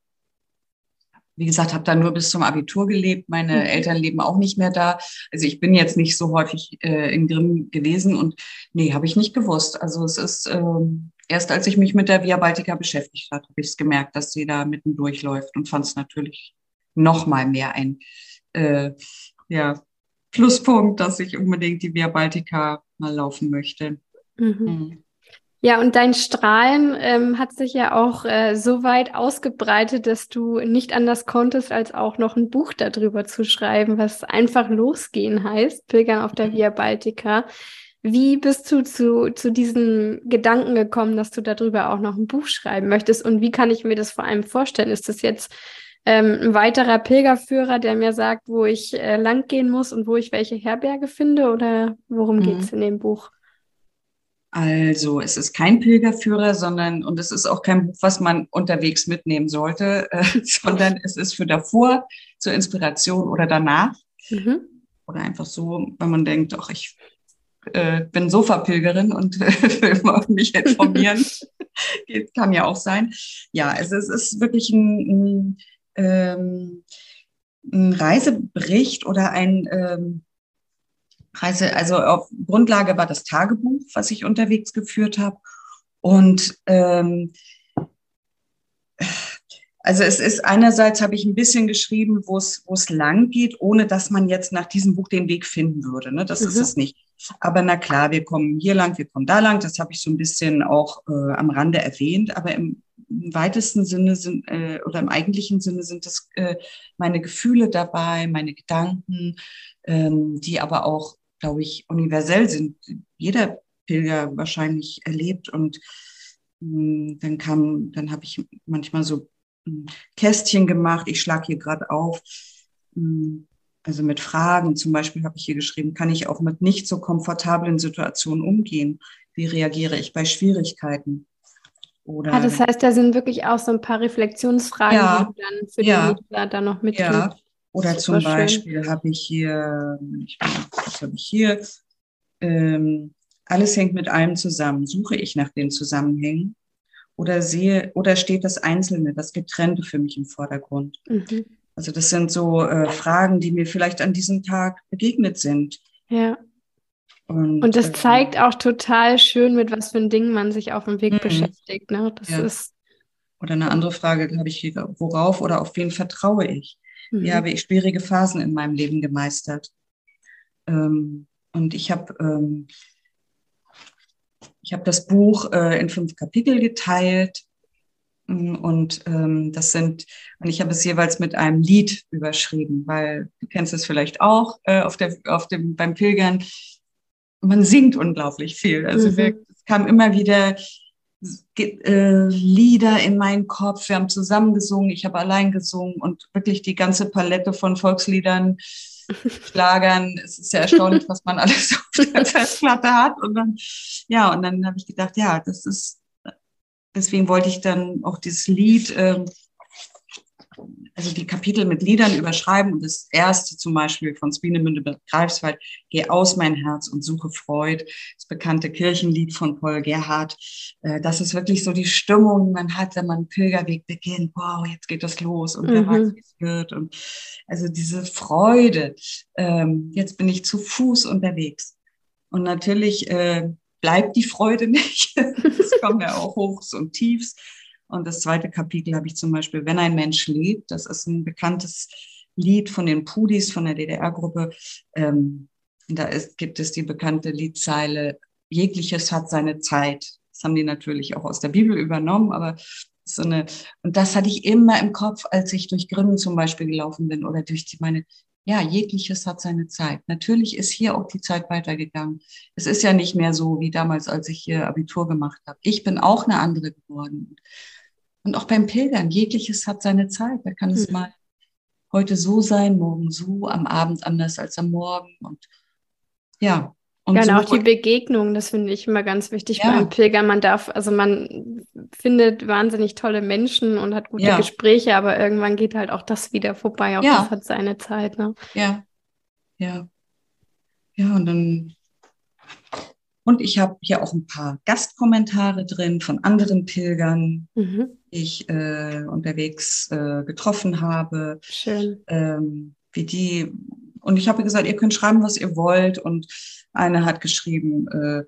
wie gesagt, habe da nur bis zum Abitur gelebt. Meine mhm. Eltern leben auch nicht mehr da. Also ich bin jetzt nicht so häufig äh, in Grimm gewesen und nee, habe ich nicht gewusst. Also es ist ähm, erst als ich mich mit der Via Baltica beschäftigt habe, habe ich es gemerkt, dass sie da mitten durchläuft und fand es natürlich noch mal mehr ein äh, ja, Pluspunkt, dass ich unbedingt die Via Baltica mal laufen möchte. Mhm. Mhm. Ja, und dein Strahlen ähm, hat sich ja auch äh, so weit ausgebreitet, dass du nicht anders konntest, als auch noch ein Buch darüber zu schreiben, was einfach losgehen heißt, Pilgern auf der Via Baltica. Wie bist du zu, zu diesem Gedanken gekommen, dass du darüber auch noch ein Buch schreiben möchtest? Und wie kann ich mir das vor allem vorstellen? Ist das jetzt ähm, ein weiterer Pilgerführer, der mir sagt, wo ich äh, langgehen muss und wo ich welche Herberge finde? Oder worum mhm. geht es in dem Buch? Also es ist kein Pilgerführer, sondern und es ist auch kein Buch, was man unterwegs mitnehmen sollte, äh, sondern es ist für davor zur Inspiration oder danach. Mhm. Oder einfach so, wenn man denkt, ach, ich äh, bin Sofa-Pilgerin und will mich informieren. Kann ja auch sein. Ja, also es ist wirklich ein, ein ähm, ein Reisebericht oder ein ähm, Reise, also auf Grundlage war das Tagebuch, was ich unterwegs geführt habe. Und ähm, also es ist einerseits habe ich ein bisschen geschrieben, wo es wo es lang geht, ohne dass man jetzt nach diesem Buch den Weg finden würde. Ne? Das mhm. ist es nicht. Aber na klar, wir kommen hier lang, wir kommen da lang. Das habe ich so ein bisschen auch äh, am Rande erwähnt. Aber im, im weitesten Sinne sind äh, oder im eigentlichen Sinne sind das äh, meine Gefühle dabei, meine Gedanken, ähm, die aber auch, glaube ich, universell sind. Jeder Pilger wahrscheinlich erlebt und mh, hm, dann kam, dann habe ich manchmal so Kästchen gemacht. Ich schlage hier gerade auf. Hm, also mit Fragen zum Beispiel habe ich hier geschrieben, kann ich auch mit nicht so komfortablen Situationen umgehen? Wie reagiere ich bei Schwierigkeiten? Oder, ah, das heißt, da sind wirklich auch so ein paar Reflexionsfragen, ja, die du dann für ja, die Mietler dann noch mitgibst. Ja. Oder zum Beispiel habe ich hier, ich, was habe ich hier? Ähm, alles hängt mit allem zusammen. Suche ich nach den Zusammenhängen? oder sehe oder steht das Einzelne, das Getrennte für mich im Vordergrund? Mhm. Also das sind so äh, Fragen, die mir vielleicht an diesem Tag begegnet sind. Ja. Und, und das äh, zeigt auch total schön, mit was für ein Ding man sich auf dem Weg mhm. beschäftigt. Ne? Das ja. ist oder eine andere Frage habe ich worauf oder auf wen vertraue ich? Mhm. Wie habe ich schwierige Phasen in meinem Leben gemeistert? Ähm, und ich habe ähm, ich habe das Buch äh, in fünf Kapitel geteilt mm, und ähm, das sind, und ich habe es jeweils mit einem Lied überschrieben, weil du kennst es vielleicht auch äh, auf der, auf dem, beim Pilgern. Man singt unglaublich viel. Also mhm. wir, es kam immer wieder äh, Lieder in meinen Kopf. Wir haben zusammen gesungen, ich habe allein gesungen und wirklich die ganze Palette von Volksliedern Schlagern. Es ist ja erstaunlich, was man alles auf der Festplatte hat. Und dann, ja, und dann habe ich gedacht, ja, das ist, deswegen wollte ich dann auch dieses Lied ähm, also die Kapitel mit Liedern überschreiben und das erste zum Beispiel von Swinemünde Greifswald, Geh aus mein Herz und suche Freud, das bekannte Kirchenlied von Paul Gerhardt. Äh, das ist wirklich so die Stimmung, die man hat, wenn man einen Pilgerweg beginnt. Wow, jetzt geht das los und wer mhm. weiß, wie es wird. Und also diese Freude, ähm, jetzt bin ich zu Fuß unterwegs. Und natürlich äh, bleibt die Freude nicht. es kommen ja auch Hochs und Tiefs. Und das zweite Kapitel habe ich zum Beispiel, wenn ein Mensch lebt, das ist ein bekanntes Lied von den Pudis, von der DDR-Gruppe. Ähm, da ist, gibt es die bekannte Liedzeile, jegliches hat seine Zeit. Das haben die natürlich auch aus der Bibel übernommen, aber so eine, und das hatte ich immer im Kopf, als ich durch Grimmen zum Beispiel gelaufen bin oder durch die, meine, ja, jegliches hat seine Zeit. Natürlich ist hier auch die Zeit weitergegangen. Es ist ja nicht mehr so wie damals, als ich hier Abitur gemacht habe. Ich bin auch eine andere geworden. Und auch beim Pilgern, jegliches hat seine Zeit. Da kann es mhm. mal heute so sein, morgen so, am Abend anders als am Morgen. Und ja. Und ja, und so auch die Begegnung, das finde ich immer ganz wichtig ja. beim Pilgern. Man darf, also man findet wahnsinnig tolle Menschen und hat gute ja. Gespräche, aber irgendwann geht halt auch das wieder vorbei. Auch ja. das hat seine Zeit. Ne? Ja, ja. Ja, und dann und ich habe hier auch ein paar Gastkommentare drin von anderen Pilgern, mhm. die ich äh, unterwegs äh, getroffen habe. Schön. Ähm, wie die, und ich habe gesagt, ihr könnt schreiben, was ihr wollt. Und eine hat geschrieben, äh,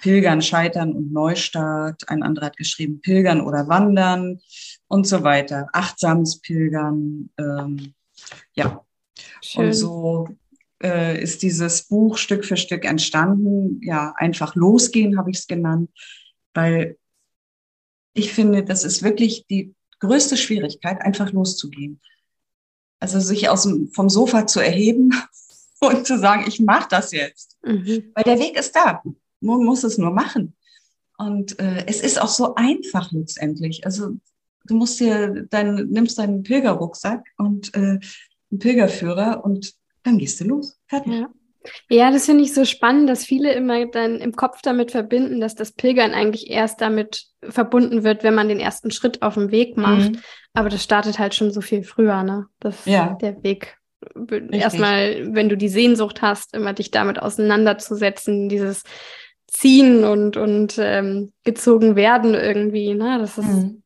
Pilgern, Scheitern und Neustart. Ein anderer hat geschrieben, Pilgern oder Wandern und so weiter. Achtsames Pilgern. Ähm, ja. Schön. Und so äh, ist dieses Buch Stück für Stück entstanden. Ja, einfach losgehen habe ich es genannt, weil ich finde, das ist wirklich die größte Schwierigkeit, einfach loszugehen. Also sich aus dem, vom Sofa zu erheben und zu sagen, ich mache das jetzt. Mhm. Weil der Weg ist da. Man muss es nur machen. Und äh, es ist auch so einfach letztendlich. Also du musst dir dein, nimmst deinen Pilgerrucksack und äh, einen Pilgerführer und dann gehst du los. Fertig. Ja. Ja, das finde ich so spannend, dass viele immer dann im Kopf damit verbinden, dass das Pilgern eigentlich erst damit verbunden wird, wenn man den ersten Schritt auf dem Weg macht. Mhm. Aber das startet halt schon so viel früher, ne? Das ja. der Weg. Erstmal, wenn du die Sehnsucht hast, immer dich damit auseinanderzusetzen, dieses Ziehen und, und ähm, gezogen werden irgendwie, ne? Das ist, mhm.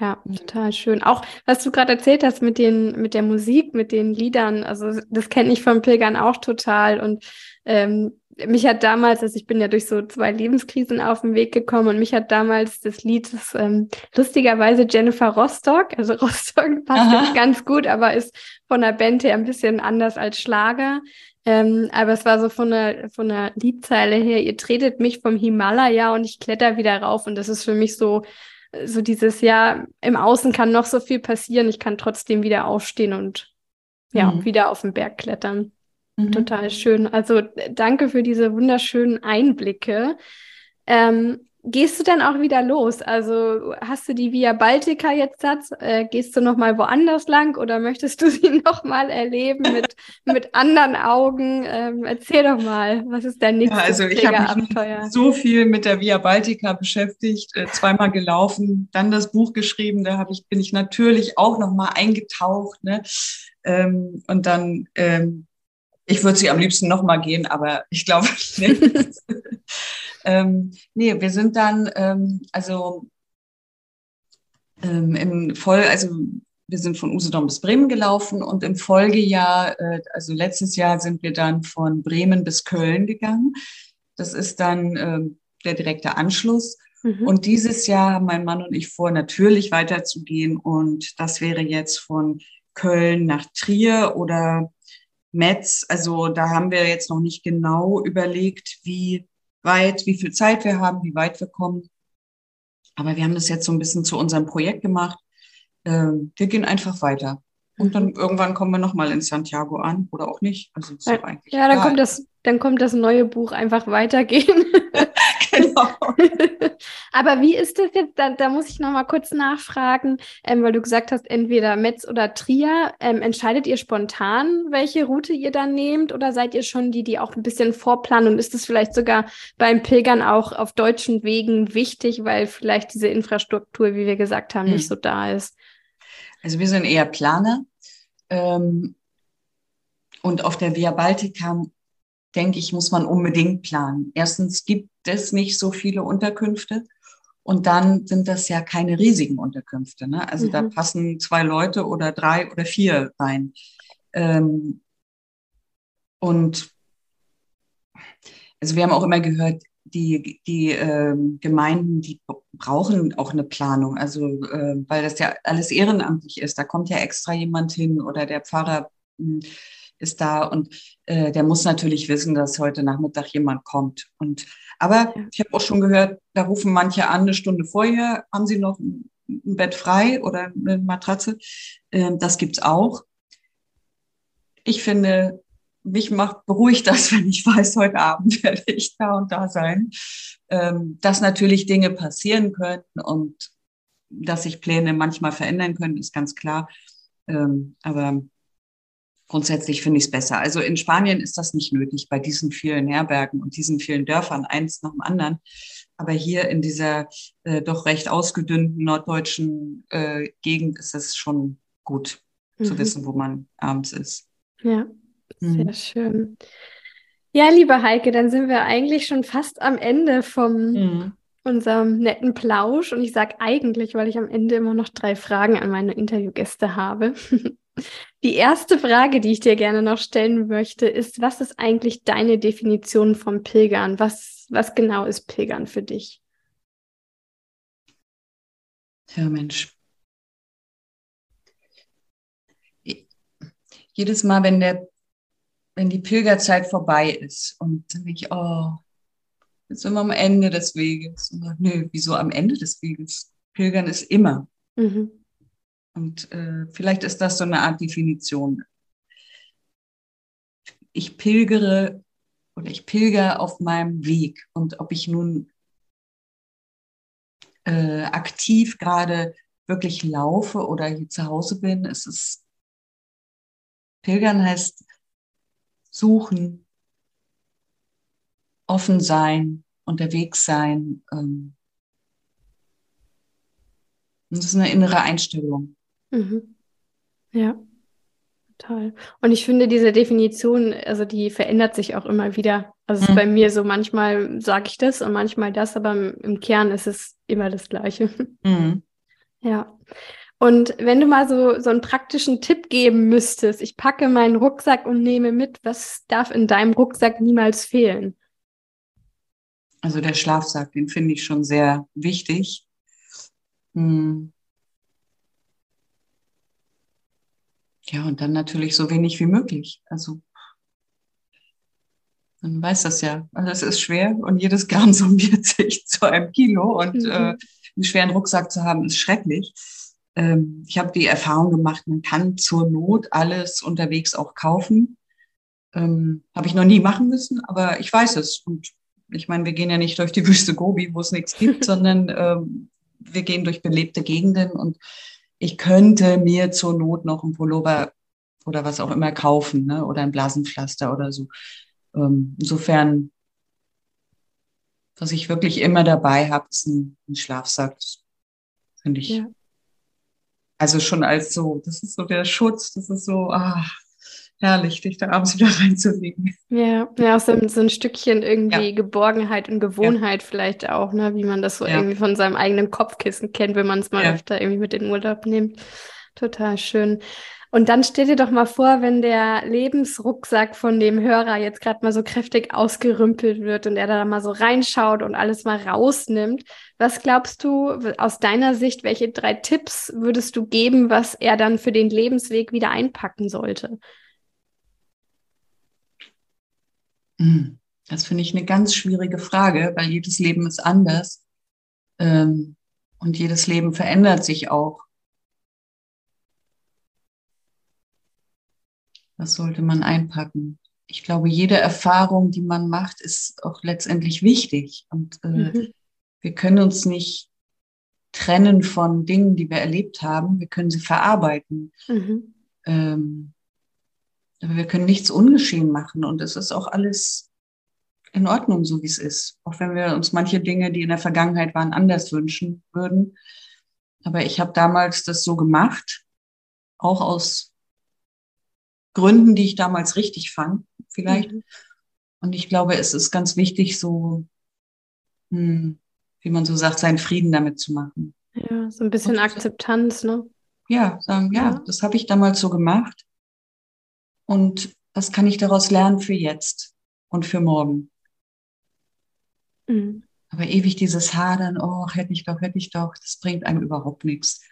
Ja, total schön. Auch was du gerade erzählt hast mit den, mit der Musik, mit den Liedern, also das kenne ich vom Pilgern auch total. Und ähm, mich hat damals, also ich bin ja durch so zwei Lebenskrisen auf den Weg gekommen und mich hat damals das Lied, das ähm, lustigerweise Jennifer Rostock, also Rostock passt jetzt ganz gut, aber ist von der Band her ein bisschen anders als Schlager. Ähm, aber es war so von der, von der Liedzeile her, ihr tretet mich vom Himalaya und ich kletter wieder rauf. Und das ist für mich so, so dieses Jahr, im Außen kann noch so viel passieren, ich kann trotzdem wieder aufstehen und ja, mhm. wieder auf den Berg klettern. Mhm. Total schön. Also danke für diese wunderschönen Einblicke. Ähm, gehst du dann auch wieder los? Also hast du die Via Baltica jetzt Satz? Äh, gehst du noch mal woanders lang oder möchtest du sie noch mal erleben mit, mit anderen Augen? Ähm, erzähl doch mal, was ist dein nächstes ja, also ich habe mich so viel mit der Via Baltica beschäftigt, äh, zweimal gelaufen, dann das Buch geschrieben. Da habe ich bin ich natürlich auch noch mal eingetaucht, ne? Ähm, und dann ähm, ich würde sie am liebsten noch mal gehen, aber ich glaube nicht. Ähm, nee, wir sind dann, ähm, also ähm, im Voll, also wir sind von Usedom bis Bremen gelaufen und im Folgejahr, äh, also letztes Jahr sind wir dann von Bremen bis Köln gegangen. Das ist dann äh, der direkte Anschluss. Mhm. Und dieses Jahr haben mein Mann und ich vor, natürlich weiterzugehen. Und das wäre jetzt von Köln nach Trier oder Metz. Also da haben wir jetzt noch nicht genau überlegt, wie weit, wie viel Zeit wir haben, wie weit wir kommen. Aber wir haben das jetzt so ein bisschen zu unserem Projekt gemacht. Ähm, wir gehen einfach weiter. Und dann mhm. irgendwann kommen wir nochmal in Santiago an oder auch nicht. Also ja, ja dann kommt das, dann kommt das neue Buch einfach weitergehen. Aber wie ist das jetzt? Da, da muss ich noch mal kurz nachfragen, ähm, weil du gesagt hast, entweder Metz oder Trier. Ähm, entscheidet ihr spontan, welche Route ihr dann nehmt, oder seid ihr schon die, die auch ein bisschen vorplanen? Und ist es vielleicht sogar beim Pilgern auch auf deutschen Wegen wichtig, weil vielleicht diese Infrastruktur, wie wir gesagt haben, hm. nicht so da ist? Also wir sind eher Planer. Ähm, und auf der Via Baltica denke ich, muss man unbedingt planen. Erstens gibt es nicht so viele Unterkünfte. Und dann sind das ja keine riesigen Unterkünfte. Ne? Also mhm. da passen zwei Leute oder drei oder vier rein. Ähm, und also wir haben auch immer gehört, die, die ähm, Gemeinden, die brauchen auch eine Planung. Also äh, weil das ja alles ehrenamtlich ist. Da kommt ja extra jemand hin oder der Pfarrer hm, ist da und äh, der muss natürlich wissen, dass heute Nachmittag jemand kommt. Und aber ja. ich habe auch schon gehört, da rufen manche an, eine Stunde vorher, haben sie noch ein, Bett frei oder eine Matratze. Ähm, das gibt's auch. Ich finde, mich macht beruhigt das, wenn ich weiß, heute Abend werde ich da und da sein. Ähm, dass natürlich Dinge passieren können und dass sich Pläne manchmal verändern können, ist ganz klar. Ähm, aber grundsätzlich finde ich es besser. Also in Spanien ist das nicht nötig bei diesen vielen Herbergen und diesen vielen Dörfern, eins nach dem anderen. Aber hier in dieser äh, doch recht ausgedünnten norddeutschen äh, Gegend ist es schon gut mhm. zu wissen, wo man abends ist. Ja, sehr mhm. schön. Ja, liebe Heike, dann sind wir eigentlich schon fast am Ende vom mhm. unserem netten Plausch. Und ich sage eigentlich, weil ich am Ende immer noch drei Fragen an meine Interviewgäste habe. Die erste Frage, die ich dir gerne noch stellen möchte, ist, was ist eigentlich deine Definition vom Pilgern? Was, was genau ist Pilgern für dich? Ja, Mensch. Jedes Mal, wenn, der, wenn die Pilgerzeit vorbei ist und dann denke ich, oh, jetzt sind wir am Ende des Weges. Und, nö, wieso am Ende des Weges? Pilgern ist immer. Mhm. Und äh, vielleicht ist das so eine Art Definition. Ich pilgere oder ich pilger auf meinem Weg. Und ob ich nun äh, aktiv gerade wirklich laufe oder hier zu Hause bin, es ist Pilgern heißt suchen, offen sein, unterwegs sein. Ähm, das ist eine innere Einstellung. Mhm. Ja, total. Und ich finde, diese Definition, also die verändert sich auch immer wieder. Also mhm. bei mir so, manchmal sage ich das und manchmal das, aber im, Kern ist es immer das Gleiche. Mhm. Ja. Und wenn du mal so, so einen praktischen Tipp geben müsstest, ich packe meinen Rucksack und nehme mit, was darf in deinem Rucksack niemals fehlen? Also der Schlafsack, den finde ich schon sehr wichtig. Hm. Ja, und dann natürlich so wenig wie möglich. Also man weiß das ja. Also es ist schwer und jedes Gramm summiert sich zu einem Kilo und mhm. äh, einen schweren Rucksack zu haben, ist schrecklich. Ähm, ich habe die Erfahrung gemacht, man kann zur Not alles unterwegs auch kaufen. Ähm, habe ich noch nie machen müssen, aber ich weiß es. Und ich meine, wir gehen ja nicht durch die Wüste Gobi, wo es nichts gibt, sondern ähm, wir gehen durch belebte Gegenden und ich könnte mir zur Not noch ein Pullover oder was auch immer kaufen, ne? oder ein Blasenpflaster oder so. Ähm, insofern, was ich wirklich immer dabei habe, ist ein, ein Schlafsack. Finde ich. Ja. Also schon als so, das ist so der Schutz, das ist so, ah, herrlich, dich da abends wieder reinzulegen. Ja, ja, so, so ein Stückchen irgendwie ja. Geborgenheit und Gewohnheit ja. vielleicht auch, ne, wie man das so ja. irgendwie von seinem eigenen Kopfkissen kennt, wenn man es mal öfter irgendwie mit in den Urlaub nimmt. Total schön. Und dann stell dir doch mal vor, wenn der Lebensrucksack von dem Hörer jetzt gerade mal so kräftig ausgerümpelt wird und er da mal so reinschaut und alles mal rausnimmt. Was glaubst du aus deiner Sicht, welche drei Tipps würdest du geben, was er dann für den Lebensweg wieder einpacken sollte? Hm, das finde ich eine ganz schwierige Frage, weil jedes Leben ist anders. Ähm, und jedes Leben verändert sich auch. Was sollte man einpacken? Ich glaube, jede Erfahrung, die man macht, ist auch letztendlich wichtig. Und äh, mhm. wir können uns nicht trennen von Dingen, die wir erlebt haben. Wir können sie verarbeiten. Mhm. Ähm, aber wir können nichts ungeschehen machen. Und es ist auch alles in Ordnung, so wie es ist. Auch wenn wir uns manche Dinge, die in der Vergangenheit waren, anders wünschen würden. Aber ich habe damals das so gemacht, auch aus Gründen, die ich damals richtig fand, vielleicht. Mhm. Und ich glaube, es ist ganz wichtig, so, hm, wie man so sagt, seinen Frieden damit zu machen. Ja, so ein bisschen Akzeptanz, ne? Ja, sagen, ja, ja. das habe ich damals so gemacht. Und was kann ich daraus lernen für jetzt und für morgen? Mhm. Aber ewig dieses Hadern, oh, hätte ich doch, hätte ich doch, das bringt einem überhaupt nichts.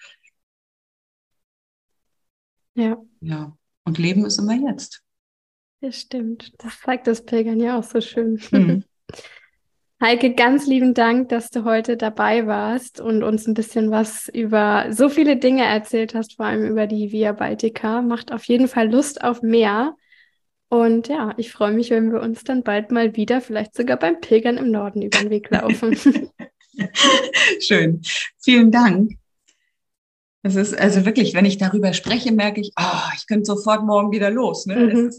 Ja. Ja. Und Leben ist immer jetzt. Das stimmt. Das zeigt das Pilgern ja auch so schön. Mhm. Heike, ganz lieben Dank, dass du heute dabei warst und uns ein bisschen was über so viele Dinge erzählt hast, vor allem über die Via Baltica. Macht auf jeden Fall Lust auf mehr. Und ja, ich freue mich, wenn wir uns dann bald mal wieder, vielleicht sogar beim Pilgern im Norden über den Weg laufen. Schön. Vielen Dank. Es ist also wirklich, wenn ich darüber spreche, merke ich, oh, ich könnte sofort morgen wieder los. Ne? Mhm.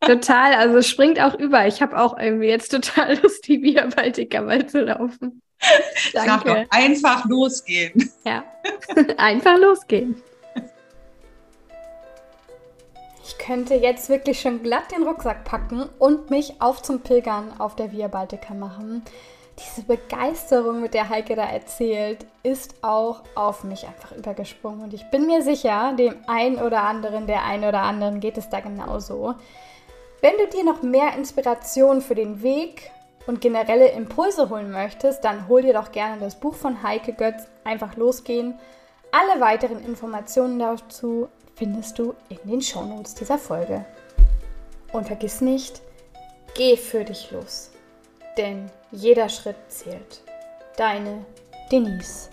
Total, also es springt auch über. Ich habe auch irgendwie jetzt total Lust, die Via Baltica mal zu laufen. Danke. Sag doch, einfach losgehen. Ja, einfach losgehen. Ich könnte jetzt wirklich schon glatt den Rucksack packen und mich auf zum Pilgern auf der Via Baltica machen diese Begeisterung, mit der Heike da erzählt, ist auch auf mich einfach übergesprungen. Und ich bin mir sicher, dem einen oder anderen, der einen oder anderen geht es da genauso. Wenn du dir noch mehr Inspiration für den Weg und generelle Impulse holen möchtest, dann hol dir doch gerne das Buch von Heike Götz, einfach losgehen. Alle weiteren Informationen dazu findest du in den Shownotes dieser Folge. Und vergiss nicht, geh für dich los denn jeder Schritt zählt. Deine Denise.